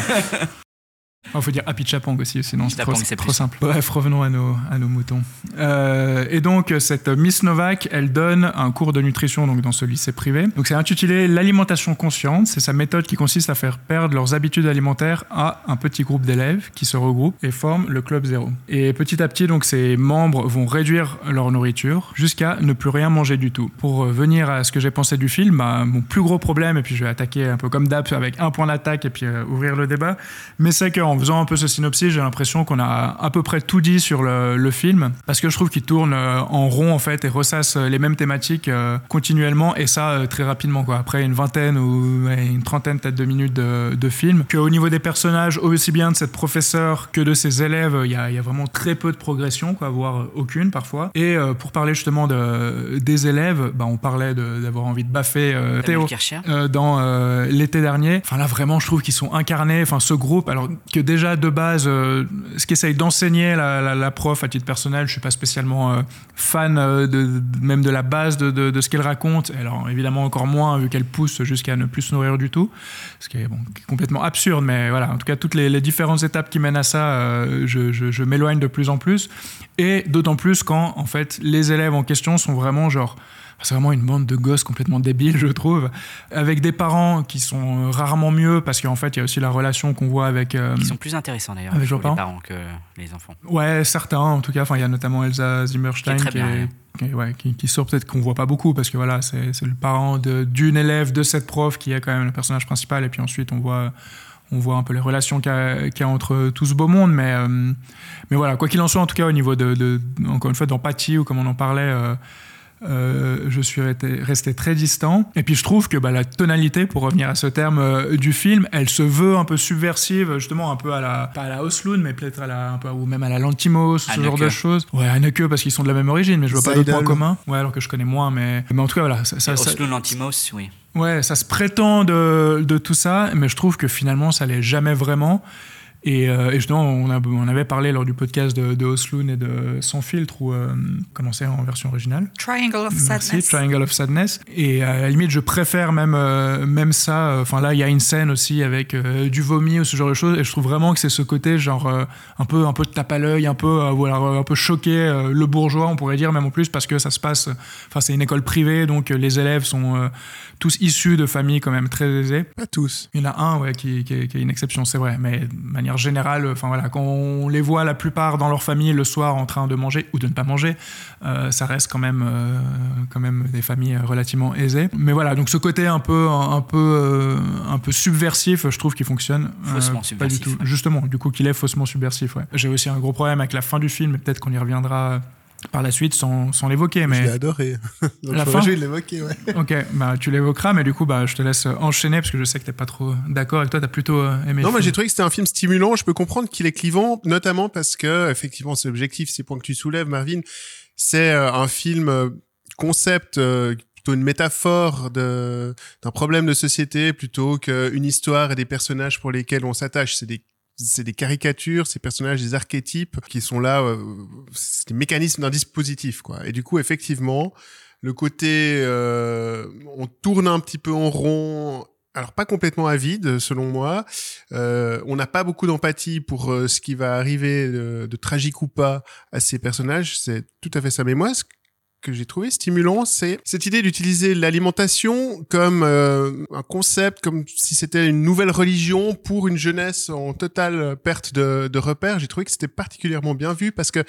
Il faut dire Happy Chapang aussi, sinon c'est trop, simple. Bref, revenons à nos, à nos moutons. Euh, et donc, cette Miss Novak, elle donne un cours de nutrition donc, dans ce lycée privé. Donc, c'est intitulé L'alimentation consciente. C'est sa méthode qui consiste à faire perdre leurs habitudes alimentaires à un petit groupe d'élèves qui se regroupent et forment le Club Zéro. Et petit à petit, donc, ces membres vont réduire leur nourriture jusqu'à ne plus rien manger du tout. Pour venir à ce que j'ai pensé du film, bah, mon plus gros problème, et puis je vais attaquer un peu comme d'hab avec un point d'attaque et puis euh, ouvrir le débat, mais c'est qu'en faisant un peu ce synopsis, j'ai l'impression qu'on a à peu près tout dit sur le, le film, parce que je trouve qu'il tourne euh, en rond en fait et ressasse euh, les mêmes thématiques euh, continuellement et ça très rapidement quoi. Après une vingtaine ou une trentaine peut-être de minutes de, de film, qu'au niveau des personnages, aussi bien de cette professeure que de ses élèves, il y a, il y a vraiment très peu de progression, quoi, voire aucune parfois. Et pour parler justement de, des élèves, bah, on parlait d'avoir envie de baffer euh, Théo euh, dans euh, l'été dernier. Enfin là vraiment je trouve qu'ils sont incarnés, enfin ce groupe, alors que déjà de base, euh, ce qu'essaye d'enseigner la, prof à titre personnel, je suis pas spécialement euh, fan euh, de, même de la base de, ce qu'elle raconte, alors évidemment encore moins vu qu'elle pousse jusqu'à ne plus se nourrir du tout, ce qui est, complètement absurde, mais voilà, en tout cas toutes les, différentes étapes qui mènent à ça, je- je m'éloigne de plus en plus, et d'autant plus quand en fait les élèves en question sont vraiment genre c'est vraiment une bande de gosses complètement débiles, je trouve, avec des parents qui sont euh, rarement mieux parce qu'en fait, il y a aussi la relation qu'on voit avec. euh, Ils sont plus intéressants d'ailleurs Avec les parents parents que les enfants. Ouais, certains en tout cas. Enfin, il y a notamment Elsa Zimmerstein Qui est très qui, bien, est- ouais. qui est- ouais, qui- qui sort peut-être qu'on voit pas beaucoup parce que voilà, c'est le parent d'une élève de cette prof qui est quand même le personnage principal. Et puis ensuite, on voit, on voit un peu les relations qu'il y, a- qu'il y a entre tout ce beau monde. Mais, euh, mais voilà, quoi qu'il en soit, en tout cas, au niveau de, de- encore une fois, d'empathie ou comme on en parlait. euh, euh, je suis resté, resté très distant. Et puis je trouve que bah, la tonalité, pour revenir à ce terme euh, du film, elle se veut un peu subversive, justement un peu à la, pas à la Osloon, mais peut-être à la, un peu, ou même à la Lantimos, ce genre de choses. Ouais, Haneke, parce qu'ils sont de la même origine, mais je vois pas d'autres points communs. Ouais, alors que je connais moins, mais, mais en tout cas, voilà. Ça, ça- Lantimos, oui. Ouais, ça se prétend de, de tout ça, mais je trouve que finalement, ça l'est jamais vraiment. Et, euh, et justement, on, a- on avait parlé lors du podcast de, de Osloon et de Sans filtre, ou euh, comment c'est en version originale Triangle of Merci, Sadness. Triangle of Sadness. Et à la limite, je préfère même, euh, même ça. Enfin, là, il y a une scène aussi avec euh, du vomi ou ce genre de choses. Et je trouve vraiment que c'est ce côté, genre, euh, un, peu, un peu de tape à l'œil, un peu, euh, euh, un peu choqué, euh, le bourgeois, on pourrait dire, même en plus, parce que ça se passe. Enfin, c'est une école privée, donc euh, les élèves sont euh, tous issus de familles quand même très aisées. Pas tous. Il y en a un ouais, qui, qui est, qui est une exception, c'est vrai. Mais de manière générale, enfin voilà, quand on les voit la plupart dans leur famille le soir en train de manger ou de ne pas manger, euh, ça reste quand même, euh, quand même des familles relativement aisées. Mais voilà, donc ce côté un peu, un peu, euh, un peu subversif, je trouve qu'il fonctionne. euh, Faussement Pas du tout. ouais. Justement, du coup, qu'il est faussement subversif. Ouais. J'ai aussi un gros problème avec la fin du film, et peut-être qu'on y reviendra par la suite sans, sans l'évoquer. Mais Je l'ai adoré. Donc, La je fin je vais l'évoquer, ouais. Ok, bah tu l'évoqueras, mais du coup, bah je te laisse enchaîner parce que je sais que t'es pas trop d'accord avec toi. T'as plutôt euh, aimé. Non, moi j'ai trouvé que c'était un film stimulant. Je peux comprendre qu'il est clivant, notamment parce que effectivement, c'est objectif, ces points que tu soulèves, Marvin, c'est euh, un film euh, concept. euh, plutôt une métaphore de d'un problème de société plutôt qu'une histoire et des personnages pour lesquels on s'attache c'est des c'est des caricatures, ces personnages, des archétypes qui sont là, euh, c'est des mécanismes d'un dispositif, quoi. Et du coup, effectivement, le côté, euh, on tourne un petit peu en rond, alors pas complètement à vide, selon moi. Euh, on n'a pas beaucoup d'empathie pour euh, ce qui va arriver de, tragique ou pas à ces personnages, c'est tout à fait ça. Mais moi, ce que j'ai trouvé stimulant, c'est cette idée d'utiliser l'alimentation comme euh, un concept, comme si c'était une nouvelle religion pour une jeunesse en totale perte de, de repères. J'ai trouvé que c'était particulièrement bien vu parce que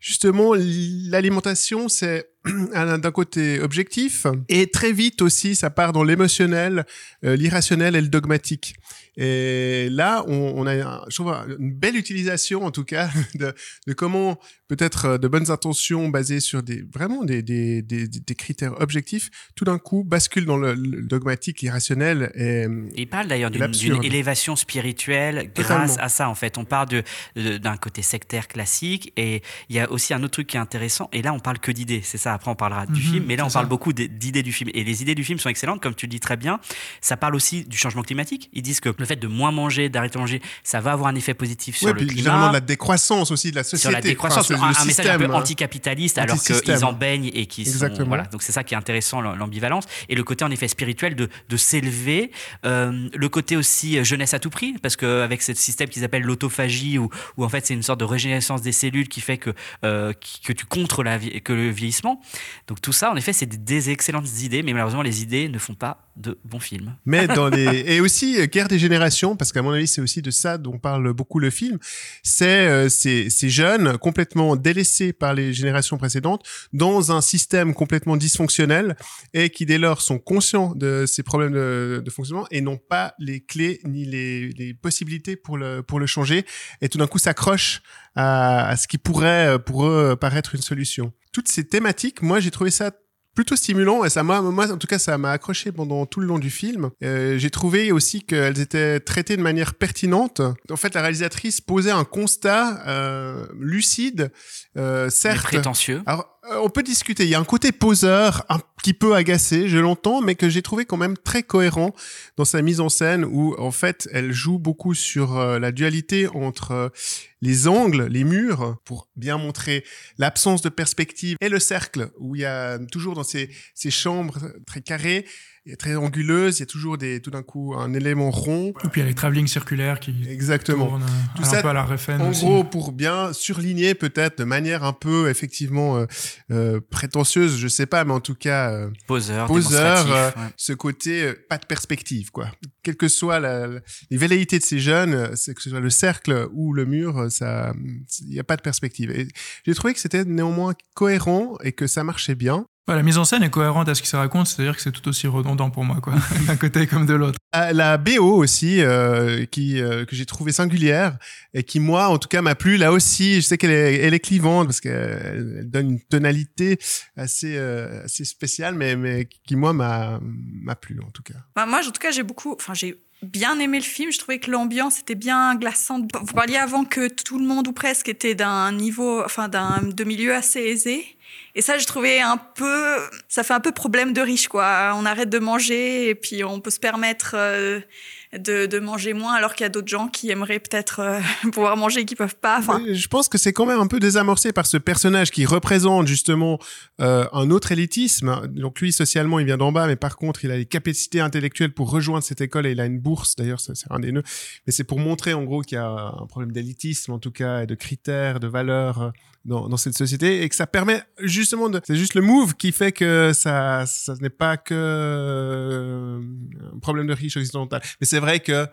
justement l'alimentation c'est d'un côté objectif et très vite aussi ça part dans l'émotionnel, euh, l'irrationnel et le dogmatique. Et là, on, on a, je trouve, une belle utilisation, en tout cas, de, de comment peut-être euh, de bonnes intentions basées sur des vraiment des, des, des, des critères objectifs, tout d'un coup basculent dans le, le dogmatique, l'irrationnel et, Il parle d'ailleurs d'une élévation spirituelle Totalement. grâce à ça, en fait. On parle de- de- d'un côté sectaire classique et il y a aussi un autre truc qui est intéressant. Et là, on parle que d'idées. C'est ça. Après, on parlera du Mhm, film. Mais là, on ça. parle beaucoup d'idées du film. Et les idées du film sont excellentes, comme tu le dis très bien. Ça parle aussi du changement climatique. Ils disent que le fait de moins manger, d'arrêter de manger, ça va avoir un effet positif sur ouais, le puis climat. généralement de la décroissance aussi de la société. sur la décroissance, Enfin, un, un message un peu hein. anticapitaliste alors Anti-système. qu'ils en baignent et qui sont Exactement. voilà donc c'est ça qui est intéressant l'am- l'ambivalence et le côté en effet spirituel de, de s'élever euh, le côté aussi euh, jeunesse à tout prix parce que avec ce système qu'ils appellent l'autophagie où, où en fait c'est une sorte de régénérescence des cellules qui fait que euh, que tu contres la vie- que le vieillissement donc tout ça en effet c'est des, excellentes idées mais malheureusement les idées ne font pas de bons films Mais dans les et aussi euh, guerre des générations parce qu'à mon avis c'est aussi de ça dont parle beaucoup le film. C'est euh, ces, ces jeunes complètement délaissés par les générations précédentes dans un système complètement dysfonctionnel et qui dès lors sont conscients de ces problèmes de, de fonctionnement et n'ont pas les clés ni les, les possibilités pour le pour le changer et tout d'un coup s'accrochent à, à ce qui pourrait euh, pour eux paraître une solution. Toutes ces thématiques, moi j'ai trouvé ça plutôt stimulant et ça m'a moi en tout cas ça m'a accroché pendant tout le long du film. Euh, j'ai trouvé aussi qu'elles étaient traitées de manière pertinente. En fait la réalisatrice posait un constat euh, lucide euh, mais certes prétentieux. Alors, on peut discuter. Il y a un côté poseur un petit peu agacé, je l'entends, mais que j'ai trouvé quand même très cohérent dans sa mise en scène où, en fait, elle joue beaucoup sur euh, la dualité entre euh, les angles, les murs, pour bien montrer l'absence de perspective, et le cercle, où il y a toujours dans ces, ces chambres très carrées, et très anguleuses, il y a toujours des, tout d'un coup un élément rond. Et puis il y a les travelling circulaires qui Exactement. tournent euh, Tout un ça, peu à la Refn en aussi. gros, pour bien surligner peut-être de manière un peu effectivement euh, euh, prétentieuse, je sais pas, mais en tout cas euh, Poseur, poseur, euh, ouais. ce côté euh, pas de perspective, quoi. Quelle que soit la, la- les velléités de ces jeunes, euh, c'est que ce soit le cercle ou le mur, ça, il n'y a pas de perspective. Et j'ai trouvé que c'était néanmoins cohérent et que ça marchait bien. Ouais, la mise en scène est cohérente à ce qu'il se raconte, c'est-à-dire que c'est tout aussi redondant pour moi, quoi, d'un côté comme de l'autre. Ah, La BO aussi, euh, qui euh, que j'ai trouvé singulière et qui moi, en tout cas, m'a plu. Là aussi, je sais qu'elle est, elle est clivante parce qu'elle elle donne une tonalité assez euh, assez spéciale, mais mais qui moi m'a m'a plu en tout cas. Bah, moi, en tout cas, j'ai beaucoup. Enfin, j'ai bien aimé le film. Je trouvais que l'ambiance était bien glaçante. Vous parliez avant que tout le monde ou presque était d'un niveau, enfin, d'un de milieu assez aisé. Et ça, j'ai trouvé un peu. Ça fait un peu problème de riche, quoi. On arrête de manger et puis on peut se permettre. euh, de, manger moins alors qu'il y a d'autres gens qui aimeraient peut-être euh, pouvoir manger et qui peuvent pas. Je pense que c'est quand même un peu désamorcé par ce personnage qui représente justement euh, un autre élitisme. Donc lui, socialement, il vient d'en bas, mais par contre, il a les capacités intellectuelles pour rejoindre cette école et il a une bourse. D'ailleurs, c'est un des nœuds. Mais c'est pour montrer en gros qu'il y a un problème d'élitisme, en tout cas, et de critères, de valeurs dans, cette société et que ça permet justement de... C'est juste le move qui fait que ça, ça n'est pas que euh, un problème de riche occidental. Mais c'est vrai que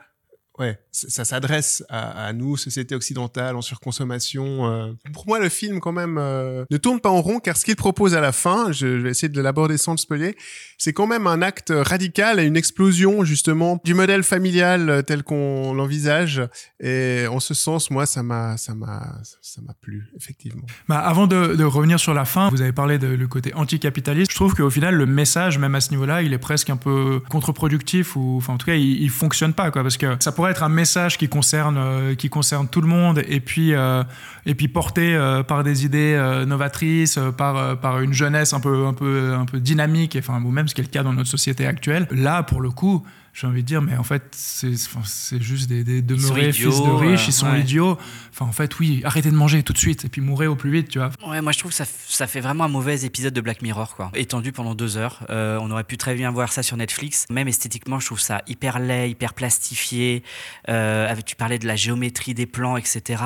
Ouais, ça s'adresse à, à nous, société occidentale, en surconsommation. euh. Pour moi, le film, quand même, euh, ne tourne pas en rond, car ce qu'il propose à la fin, je, je vais essayer de l'aborder sans le spoiler, c'est quand même un acte radical et une explosion, justement, du modèle familial euh, tel qu'on l'envisage. Et en ce sens, moi, ça m'a, ça m'a, ça m'a plu, effectivement. Bah, avant de, de revenir sur la fin, vous avez parlé de le côté anticapitaliste. Je trouve qu'au final, le message, même à ce niveau-là, il est presque un peu contre-productif ou, enfin, en tout cas, il, il fonctionne pas, quoi, parce que ça pourrait être un message qui concerne, euh, qui concerne tout le monde et puis, euh, et puis porté euh, par des idées novatrices, par, par une jeunesse un peu, un peu, un peu dynamique, enfin, ou même ce qui est le cas dans notre société actuelle. Là, pour le coup, j'ai envie de dire, mais en fait, c'est juste des, des sont demeurés idiots, fils de riches, euh, ils sont ouais. idiots. Enfin, en fait, oui, arrêtez de manger tout de suite et puis mourrez au plus vite, tu vois. Ouais, moi je trouve que ça, ça fait vraiment un mauvais épisode de Black Mirror, quoi. Étendu pendant deux heures. Euh, on aurait pu très bien voir ça sur Netflix. Même esthétiquement, je trouve ça hyper laid, hyper plastifié. Euh, avec- tu parlais de la géométrie des plans, etc.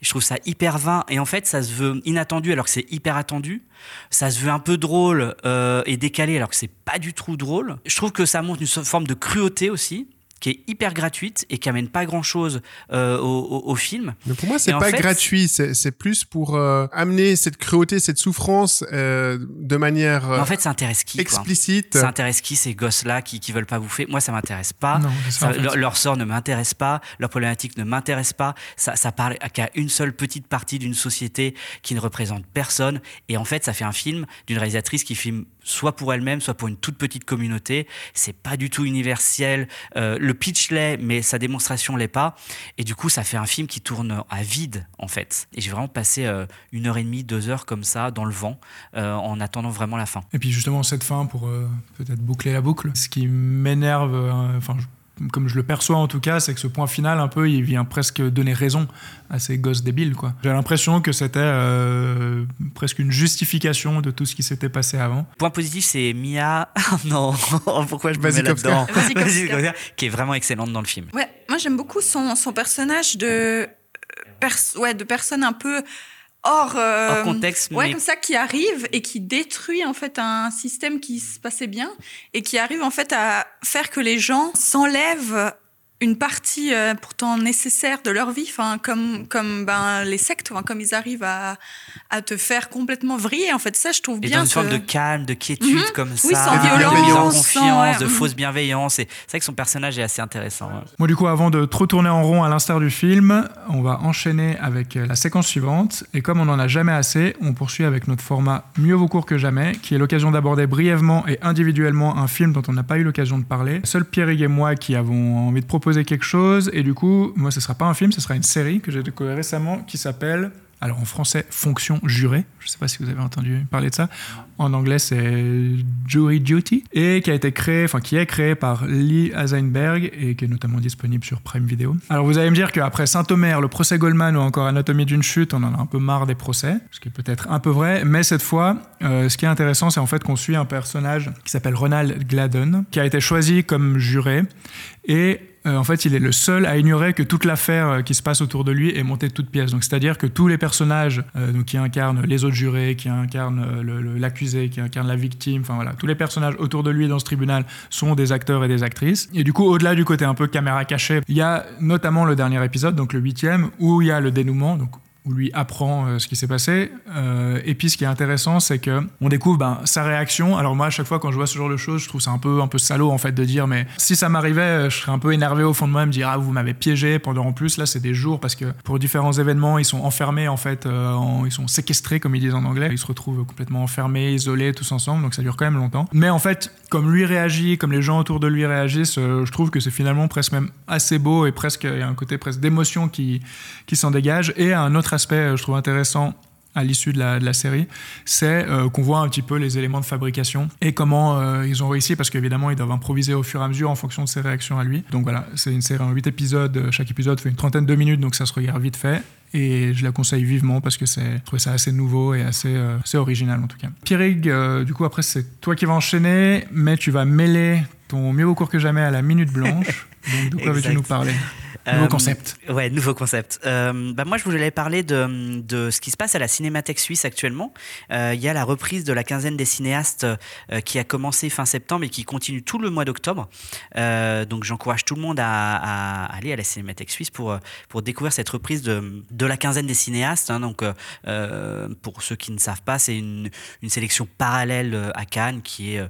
Je trouve ça hyper vain. Et en fait, ça se veut inattendu alors que c'est hyper attendu. Ça se veut un peu drôle euh, et décalé alors que c'est pas du tout drôle. Je trouve que ça montre une forme de cruauté aussi qui est hyper gratuite et qui amène pas grand chose au, au- au film. Mais pour moi, c'est pas fait, gratuit, c'est plus pour euh, amener cette cruauté, cette souffrance euh, de manière euh, en fait, ça intéresse qui quoi? explicite. Ça intéresse qui ces gosses-là qui, qui veulent pas bouffer Moi, ça m'intéresse pas. Non, ça, en Ça- fait. leur, leur sort ne m'intéresse pas. Leur problématique ne m'intéresse pas. Ça, ça parle qu'à une seule petite partie d'une société qui ne représente personne. Et en fait, ça fait un film d'une réalisatrice qui filme soit pour elle-même, soit pour une toute petite communauté. C'est pas du tout universel. Euh, le pitch l'est, mais sa démonstration l'est pas. Et du coup, ça fait un film qui tourne à vide, en fait. Et j'ai vraiment passé euh, une heure et demie, deux heures comme ça, dans le vent, euh, en attendant vraiment la fin. Et puis justement, cette fin, pour peut-être boucler la boucle, ce qui m'énerve, enfin, comme je le perçois en tout cas, c'est que ce point final, un peu, il vient presque donner raison à ces gosses débiles. quoi. J'ai l'impression que c'était euh, presque une justification de tout ce qui s'était passé avant. Point positif, c'est Mia. Oh non, pourquoi je me mets là-dedans qui est vraiment excellente dans le film. Ouais, moi j'aime beaucoup son, son personnage de, euh, pers- ouais, de personne un peu hors, euh, Hors contexte, ouais, mais- comme ça, qui arrive et qui détruit en fait un système qui se passait bien et qui arrive en fait à faire que les gens s'enlèvent une partie euh, pourtant nécessaire de leur vie, enfin comme comme ben les sectes, enfin, comme ils arrivent à, à te faire complètement vriller. En fait, ça je trouve Et bien. dans une forme ce- de calme, de quiétude Mhm. comme Oui, ça, sans de violence, sans- confiance, ouais, de fausse bienveillance. Et c'est vrai que son personnage est assez intéressant. ouais. Moi, du coup, avant de trop tourner en rond à l'instar du film, on va enchaîner avec euh, la séquence suivante. Et comme on n'en a jamais assez, on poursuit avec notre format Mieux vaut court que jamais, qui est l'occasion d'aborder brièvement et individuellement un film dont on n'a pas eu l'occasion de parler. Seul Pierre et moi qui avons envie de proposer quelque chose. Et du coup, moi, ce sera pas un film, ce sera une série que j'ai découvert récemment qui s'appelle. Alors en français, Fonction jurée. Je sais pas si vous avez entendu parler de ça. En anglais, c'est Jury Duty et qui a été créé, enfin qui est créé par Lee Eisenberg et qui est notamment disponible sur Prime Video. Alors vous allez me dire qu'après Saint-Omer, le procès Goldman ou encore Anatomie d'une chute, on en a un peu marre des procès, ce qui est peut-être un peu vrai, mais cette fois, euh, ce qui est intéressant, c'est en fait qu'on suit un personnage qui s'appelle Ronald Gladden, qui a été choisi comme juré et euh, en fait, il est le seul à ignorer que toute l'affaire euh, qui se passe autour de lui est montée de toutes pièces. Donc, c'est-à-dire que tous les personnages euh, qui incarnent les autres jurés, qui incarnent l'accusé, qui incarnent la victime, enfin voilà, tous les personnages autour de lui dans ce tribunal sont des acteurs et des actrices. Et du coup, au-delà du côté un peu caméra cachée, il y a notamment le dernier épisode, donc le huitième, où il y a le dénouement, où lui apprend euh, ce qui s'est passé. Euh, et puis ce qui est intéressant, c'est que on découvre ben, sa réaction. Alors moi, à chaque fois quand je vois ce genre de choses, je trouve ça un peu un peu salaud en fait de dire, mais si ça m'arrivait, euh, je serais un peu énervé au fond de moi, me dire ah vous m'avez piégé pendant en plus là c'est des jours parce que pour différents événements ils sont enfermés en fait, ils sont séquestrés comme ils disent en anglais, ils se retrouvent complètement enfermés, isolés tous ensemble, donc ça dure quand même longtemps. Mais en fait, comme lui réagit, comme les gens autour de lui réagissent, je trouve que c'est finalement presque même assez beau et presque il y a un côté presque d'émotion qui qui s'en dégage. Et un autre aspect, euh, je trouve intéressant à l'issue de la, de la série, c'est euh, qu'on voit un petit peu les éléments de fabrication et comment euh, ils ont réussi, parce qu'évidemment, ils doivent improviser au fur et à mesure en fonction de ses réactions à lui. Donc voilà, c'est une série en 8 épisodes, chaque épisode fait une trentaine de minutes, donc ça se regarde vite fait. Et je la conseille vivement parce que c'est, je trouve ça assez nouveau et assez, euh, assez original en tout cas. Pierrig, du coup, après, c'est toi qui vas enchaîner, mais tu vas mêler ton mieux au cours que jamais à la minute blanche. Donc, de quoi veux-tu nous parler? Nouveau Euh, concept. Ouais, nouveau concept. Euh, bah moi, je voulais parler de, de ce qui se passe à la Cinémathèque suisse actuellement. Euh, Il y a la reprise de la quinzaine des cinéastes qui a commencé fin septembre et qui continue tout le mois d'octobre. Donc, j'encourage tout le monde à, à aller à la Cinémathèque suisse pour, pour découvrir cette reprise de, de la quinzaine des cinéastes. hein. donc, pour ceux qui ne savent pas, c'est une, une sélection parallèle à Cannes qui est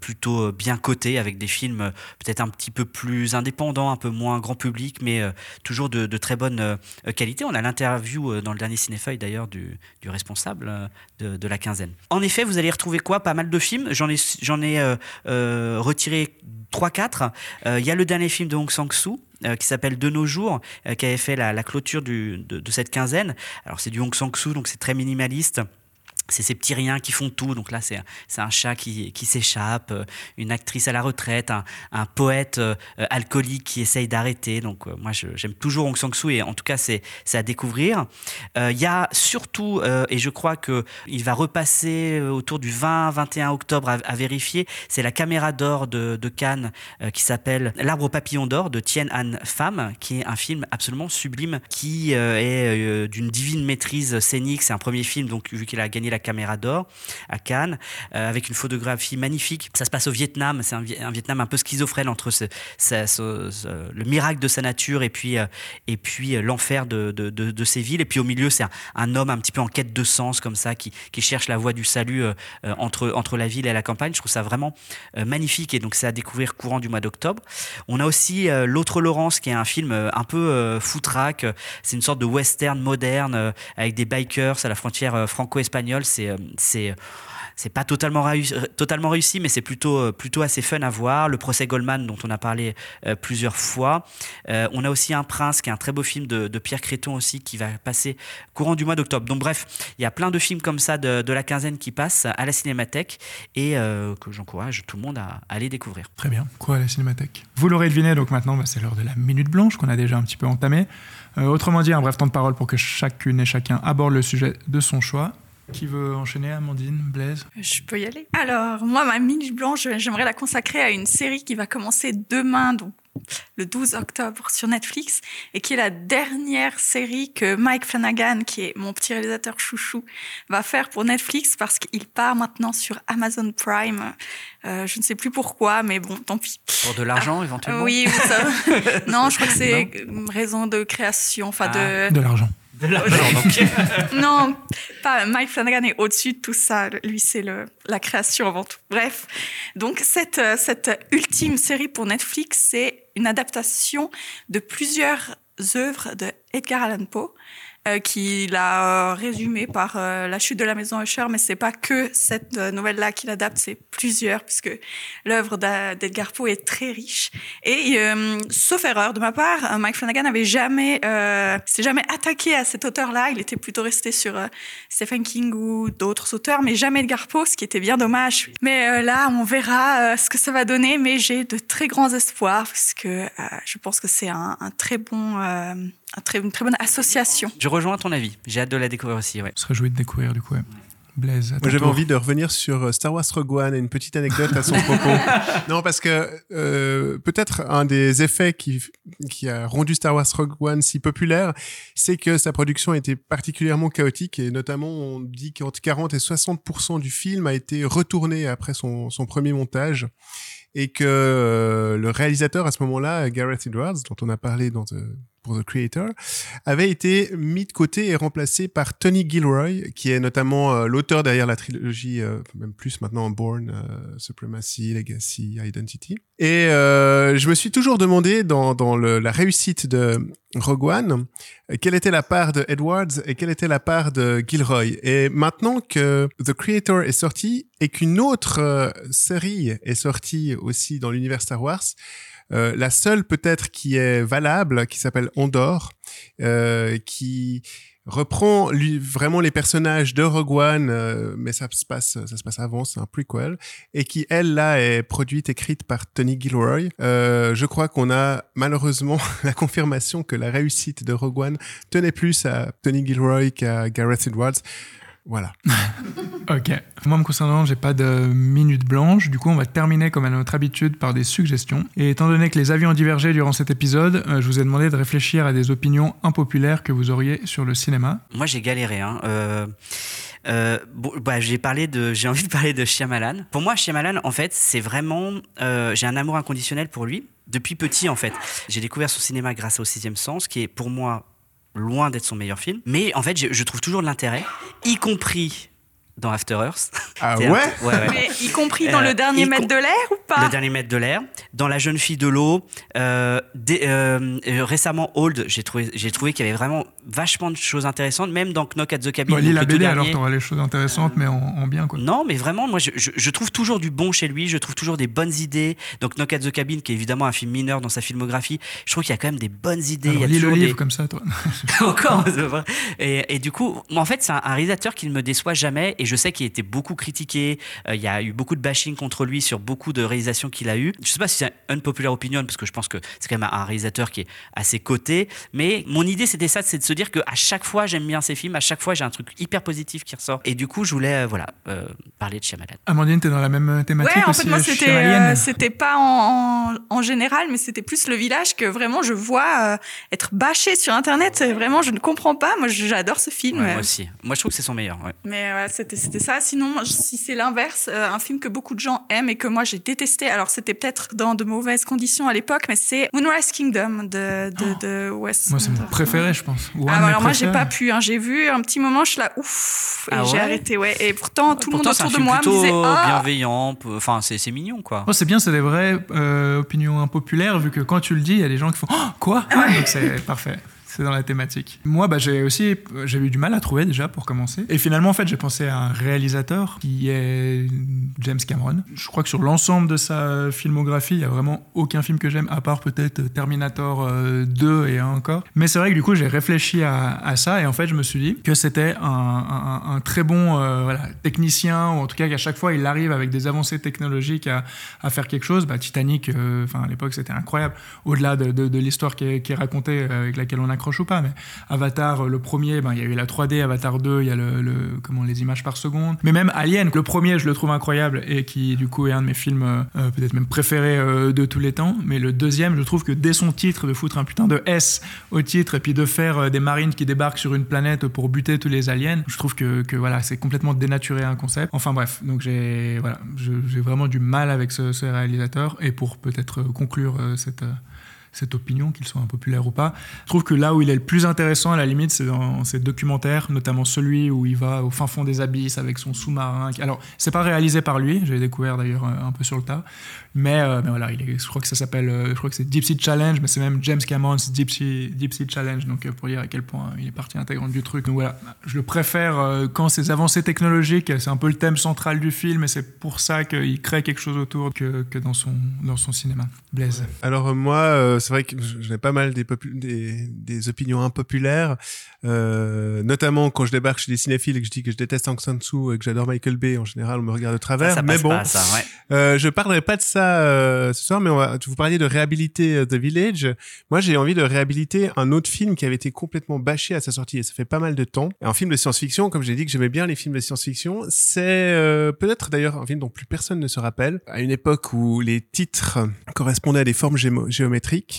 plutôt bien cotée avec des films peut-être un petit peu plus indépendants, un peu moins grand public, mais euh, toujours de, très bonne euh, qualité. On a l'interview euh, dans le dernier Cinéfeuille d'ailleurs du, responsable de, la quinzaine. En effet, vous allez retrouver quoi? Pas mal de films. J'en ai, retiré 3-4. Euh, Il y a le dernier film de Hong Sang-soo. qui s'appelle De nos jours, qui avait fait la, clôture de, de cette quinzaine. Alors c'est du Hong Sang-soo, donc c'est très minimaliste. C'est ces petits riens qui font tout. Donc là, c'est un chat qui, qui s'échappe, euh, une actrice à la retraite, un, un poète euh, alcoolique qui essaye d'arrêter. Donc euh, moi, j'aime toujours Hong Sang-soo et en tout cas, c'est à découvrir. Il y a surtout, et je crois que il va repasser autour du 20-21 octobre à, vérifier, c'est la caméra d'or de, de Cannes qui s'appelle L'arbre papillon d'or de Tien Han Pham, qui est un film absolument sublime qui est d'une divine maîtrise scénique. C'est un premier film, donc vu qu'il a gagné la caméra d'or à Cannes, euh, avec une photographie magnifique. Ça se passe au Vietnam. C'est un, Vi- un Vietnam un peu schizophrène entre le miracle de sa nature et puis, euh, euh, l'enfer de, de, villes. Et puis au milieu, c'est un, homme un petit peu en quête de sens, comme ça, qui, cherche la voie du salut entre, entre la ville et la campagne. Je trouve ça vraiment magnifique et donc c'est à découvrir courant du mois d'octobre. On a aussi L'autre Laurence qui est un film un peu foutraque. C'est une sorte de western moderne avec des bikers à la frontière euh, C'est euh, c'est pas totalement, réussi, réussi, mais c'est plutôt, euh, assez fun à voir. Le procès Goldman, dont on a parlé euh, plusieurs fois. Euh, on a aussi Un Prince, qui est un très beau film de, Pierre Créton aussi, qui va passer courant du mois d'octobre. Donc bref, il y a plein de films comme ça de, la quinzaine qui passent à la Cinémathèque et euh, que j'encourage tout le monde à, à aller découvrir. Très bien. Quoi, la cinémathèque? Vous l'aurez deviné, donc maintenant, bah, c'est l'heure de la minute blanche qu'on a déjà un petit peu entamée. Euh, autrement dit, un bref temps de parole pour que chacune et chacun aborde le sujet de son choix. Qui veut enchaîner Amandine, Blaise? Je peux y aller. Alors, moi, ma minute blanche, j'aimerais la consacrer à une série qui va commencer demain, donc le 12 octobre sur Netflix, et qui est la dernière série que Mike Flanagan, qui est mon petit réalisateur chouchou, va faire pour Netflix parce qu'il part maintenant sur Amazon Prime. Euh, je ne sais plus pourquoi, mais bon, tant pis. Pour de l'argent, éventuellement? Oui, ça... non, je crois que c'est raison de création, enfin Ah. de... De l'argent. De l'argent, donc. non, pas Mike Flanagan est au-dessus de tout ça. Lui, c'est le la création avant tout. Bref, donc cette euh, cette ultime série pour Netflix, c'est une adaptation de plusieurs œuvres de Edgar Allan Poe. Euh, qu'il a euh, résumé par euh, La chute de la maison Usher, mais c'est pas que cette euh, nouvelle-là qu'il adapte, c'est plusieurs, puisque l'œuvre d'Edgar Poe est très riche. Et sauf erreur de ma part, Mike Flanagan n'avait jamais, s'est jamais attaqué à cet auteur-là. Il était plutôt resté sur Stephen King ou d'autres auteurs, mais jamais Edgar Poe, ce qui était bien dommage. Mais là, on verra ce que ça va donner, mais j'ai de très grands espoirs, parce que euh, je pense que c'est un, un très bon, euh, un très, une très bonne association. Je rejoins ton avis. J'ai hâte de la découvrir aussi. Ouais. Je serais joué de découvrir, du coup. ouais. Blaise. Moi, j'avais envie de revenir sur euh, Star Wars Rogue One et une petite anecdote à son propos. non, parce que euh, peut-être un des effets qui, qui a rendu Star Wars Rogue One si populaire, c'est que sa production a été particulièrement chaotique et notamment on dit qu'entre 40 et 60% du film a été retourné après son, son premier montage et que euh, le réalisateur à ce moment-là, Gareth Edwards, dont on a parlé dans The- pour The Creator, avait été mis de côté et remplacé par Tony Gilroy, qui est notamment euh, l'auteur derrière la trilogie, euh, même plus maintenant Born, euh, Supremacy, Legacy, Identity. Et je me suis toujours demandé dans, dans le, la réussite de Rogue One, quelle était la part de Edwards et quelle était la part de Gilroy. Et maintenant que The Creator est sorti et qu'une autre série est sortie aussi dans l'univers Star Wars, euh, la seule peut-être qui est valable, qui s'appelle Ondor, euh, qui reprend lui, vraiment les personnages de Rogue One, euh, mais ça se passe, ça se passe avant, c'est un prequel, et qui elle là est produite, écrite par Tony Gilroy. Euh, je crois qu'on a malheureusement la confirmation que la réussite de Rogue One tenait plus à Tony Gilroy qu'à Gareth Edwards. Voilà. Ok. Moi, me concernant, j'ai pas de minute blanche. Du coup, on va terminer comme à notre habitude par des suggestions. Et étant donné que les avis ont divergé durant cet épisode, euh, je vous ai demandé de réfléchir à des opinions impopulaires que vous auriez sur le cinéma. Moi, j'ai galéré. Hein. Euh, euh, bon, bah, j'ai parlé de, j'ai envie de parler de Shyamalan. Pour moi, Shyamalan, en fait, c'est vraiment, euh, j'ai un amour inconditionnel pour lui depuis petit, en fait. J'ai découvert son cinéma grâce au Sixième Sens, qui est pour moi loin d'être son meilleur film. Mais en fait, je, trouve toujours de l'intérêt, y compris dans After Earth. Ah un- ouais ouais, ouais. Mais y compris dans Euh, le dernier mètre de l'air ou pas Le dernier mètre de l'air, dans La jeune fille de l'eau, euh, euh, récemment Old, j'ai trouvé, j'ai trouvé qu'il y avait vraiment vachement de choses intéressantes, même dans Knock at the Cabin. Bon, lis donc la BD, alors dernier. t'auras les choses intéressantes, mais en, en bien, quoi. Non, mais vraiment, moi, je, je- je trouve toujours du bon chez lui. Je trouve toujours des bonnes idées. Donc, Knock at the Cabin, qui est évidemment un film mineur dans sa filmographie, je trouve qu'il y a quand même des bonnes idées. Alors, il y a lis le livre des... comme ça, toi. Encore. Et, et du coup, en fait, c'est un, un réalisateur qui ne me déçoit jamais. Et je sais qu'il était beaucoup critiqué. Euh, il y a eu beaucoup de bashing contre lui sur beaucoup de réalisations qu'il a eues. Je sais pas si c'est un unpopular opinion, parce que je pense que c'est quand même un réalisateur qui est assez coté. Mais mon idée, c'était ça, c'est de se dire qu'à chaque fois, j'aime bien ses films. À chaque fois, j'ai un truc hyper positif qui ressort. Et du coup, je voulais, euh, voilà, euh, parler de Shyamalan. Amandine, t'es dans la même thématique Ouais, en aussi fait, moi, euh, c'était euh, pas en, en, en général, mais c'était plus le village que vraiment je vois euh, être bâché sur Internet. Vraiment, je ne comprends pas. Moi, j'adore ce film. Ouais. Moi aussi. Moi, je trouve que c'est son meilleur. ouais. Mais ouais, c'était ça. Sinon, si c'est l'inverse, euh, un film que beaucoup de gens aiment et que moi j'ai détesté. Alors, c'était peut-être dans de mauvaises conditions à l'époque, mais c'est Moonrise Kingdom de de, de Wes. Moi, c'est mon préféré, je pense. Ou Ah, alors moi j'ai pas pu, hein. j'ai vu un petit moment, je suis là ouf, et Ah j'ai ouais arrêté, ouais. Et pourtant tout le monde autour de moi me disait ah, bienveillant. Enfin, c'est c'est mignon, quoi. Oh, c'est bien, c'est des vraies euh, opinions impopulaires, vu que quand tu le dis, il y a des gens qui font Oh, Quoi? Donc c'est parfait. C'est dans la thématique. Moi, bah, j'ai aussi j'ai eu du mal à trouver déjà pour commencer. Et finalement, en fait, j'ai pensé à un réalisateur qui est James Cameron. Je crois que sur l'ensemble de sa filmographie, il y a vraiment aucun film que j'aime, à part peut-être Terminator euh, 2 et un encore. Mais c'est vrai que du coup, j'ai réfléchi à, ça et en fait, je me suis dit que c'était un, très bon euh, technicien, ou en tout cas qu'à chaque fois, il arrive avec des avancées technologiques à, faire quelque chose. Bah, Titanic, euh, à l'époque, c'était incroyable. Au-delà de, l'histoire qui est, racontée, euh, avec laquelle on accroche ou pas. Mais Avatar, euh, le premier, ben, il y a eu la 3D. Avatar 2, il y a le, comment, les images par seconde. Mais même Alien, le premier, je le trouve incroyable et qui, du coup, est un de mes films euh, euh, peut-être même préférés de tous les temps. Mais le deuxième, je trouve que dès son titre, de foutre un putain de S au titre et puis de faire des marines qui débarquent sur une planète pour buter tous les aliens, je trouve que, que voilà, c'est complètement dénaturé un concept. Enfin bref, donc j'ai voilà, vraiment du mal avec ce, réalisateur. Et pour peut-être conclure cette. Cette opinion, qu'ils soient impopulaires ou pas. Je trouve que là où il est le plus intéressant, à la limite, c'est dans ses documentaires, notamment celui où il va au fin fond des abysses avec son sous-marin. Alors, c'est pas réalisé par lui, j'ai découvert d'ailleurs euh, un peu sur le tas, mais, euh, mais voilà, je crois que ça s'appelle, euh, je crois que c'est Deep Sea Challenge, mais c'est même James Cameron's Deep Sea, Deep Sea Challenge, donc pour dire à quel point il est partie intégrante du truc. Donc voilà, je le préfère quand ces avancées technologiques, c'est un peu le thème central du film, et c'est pour ça qu'il crée quelque chose autour que, que dans, son, dans son cinéma. Blaise. Alors moi, c'est vrai que j'ai pas mal des, des, des, opinions impopulaires, euh, notamment quand je débarque chez des cinéphiles et que je dis que je déteste Aung San Suu et que j'adore Michael Bay, en général, on me regarde de travers. Ça, mais bon, pas, ça, ouais. euh, je parlerai pas de ça euh, ce soir, mais on va, vous parliez de réhabiliter euh, The Village. Moi, j'ai envie de réhabiliter un autre film qui avait été complètement bâché à sa sortie et ça fait pas mal de temps. Un film de science-fiction, comme j'ai dit que j'aimais bien les films de science-fiction, c'est euh, peut-être d'ailleurs un film dont plus personne ne se rappelle. À une époque où les titres correspondaient à des formes géométriques.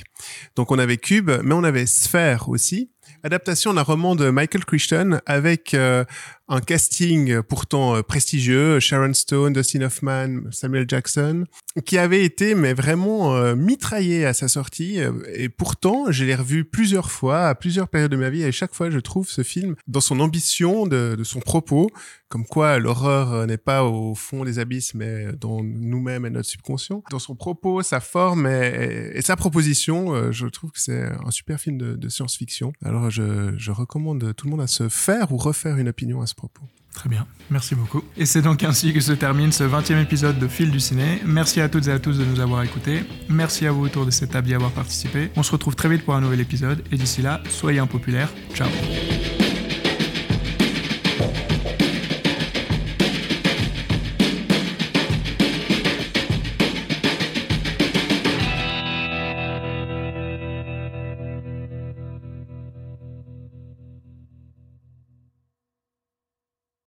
Donc on avait cube, mais on avait sphère aussi. Adaptation d'un roman de Michael Crichton avec euh, un casting pourtant euh, prestigieux, Sharon Stone, Dustin Hoffman, Samuel Jackson, qui avait été mais vraiment euh, mitraillé à sa sortie. Et pourtant, je l'ai revu plusieurs fois, à plusieurs périodes de ma vie, et chaque fois, je trouve ce film dans son ambition, de, son propos, comme quoi l'horreur n'est pas au fond des abysses, mais dans nous-mêmes et notre subconscient. Dans son propos, sa forme et, sa proposition, je trouve que c'est un super film de, science-fiction. Alors, je, je recommande tout le monde à se faire ou refaire une opinion à propos. Très bien, merci beaucoup. Et c'est donc ainsi que se termine ce 20e épisode de Fil du Ciné. Merci à toutes et à tous de nous avoir écoutés. Merci à vous autour de cette table d'y avoir participé. On se retrouve très vite pour un nouvel épisode. Et d'ici là, soyez impopulaires. Ciao.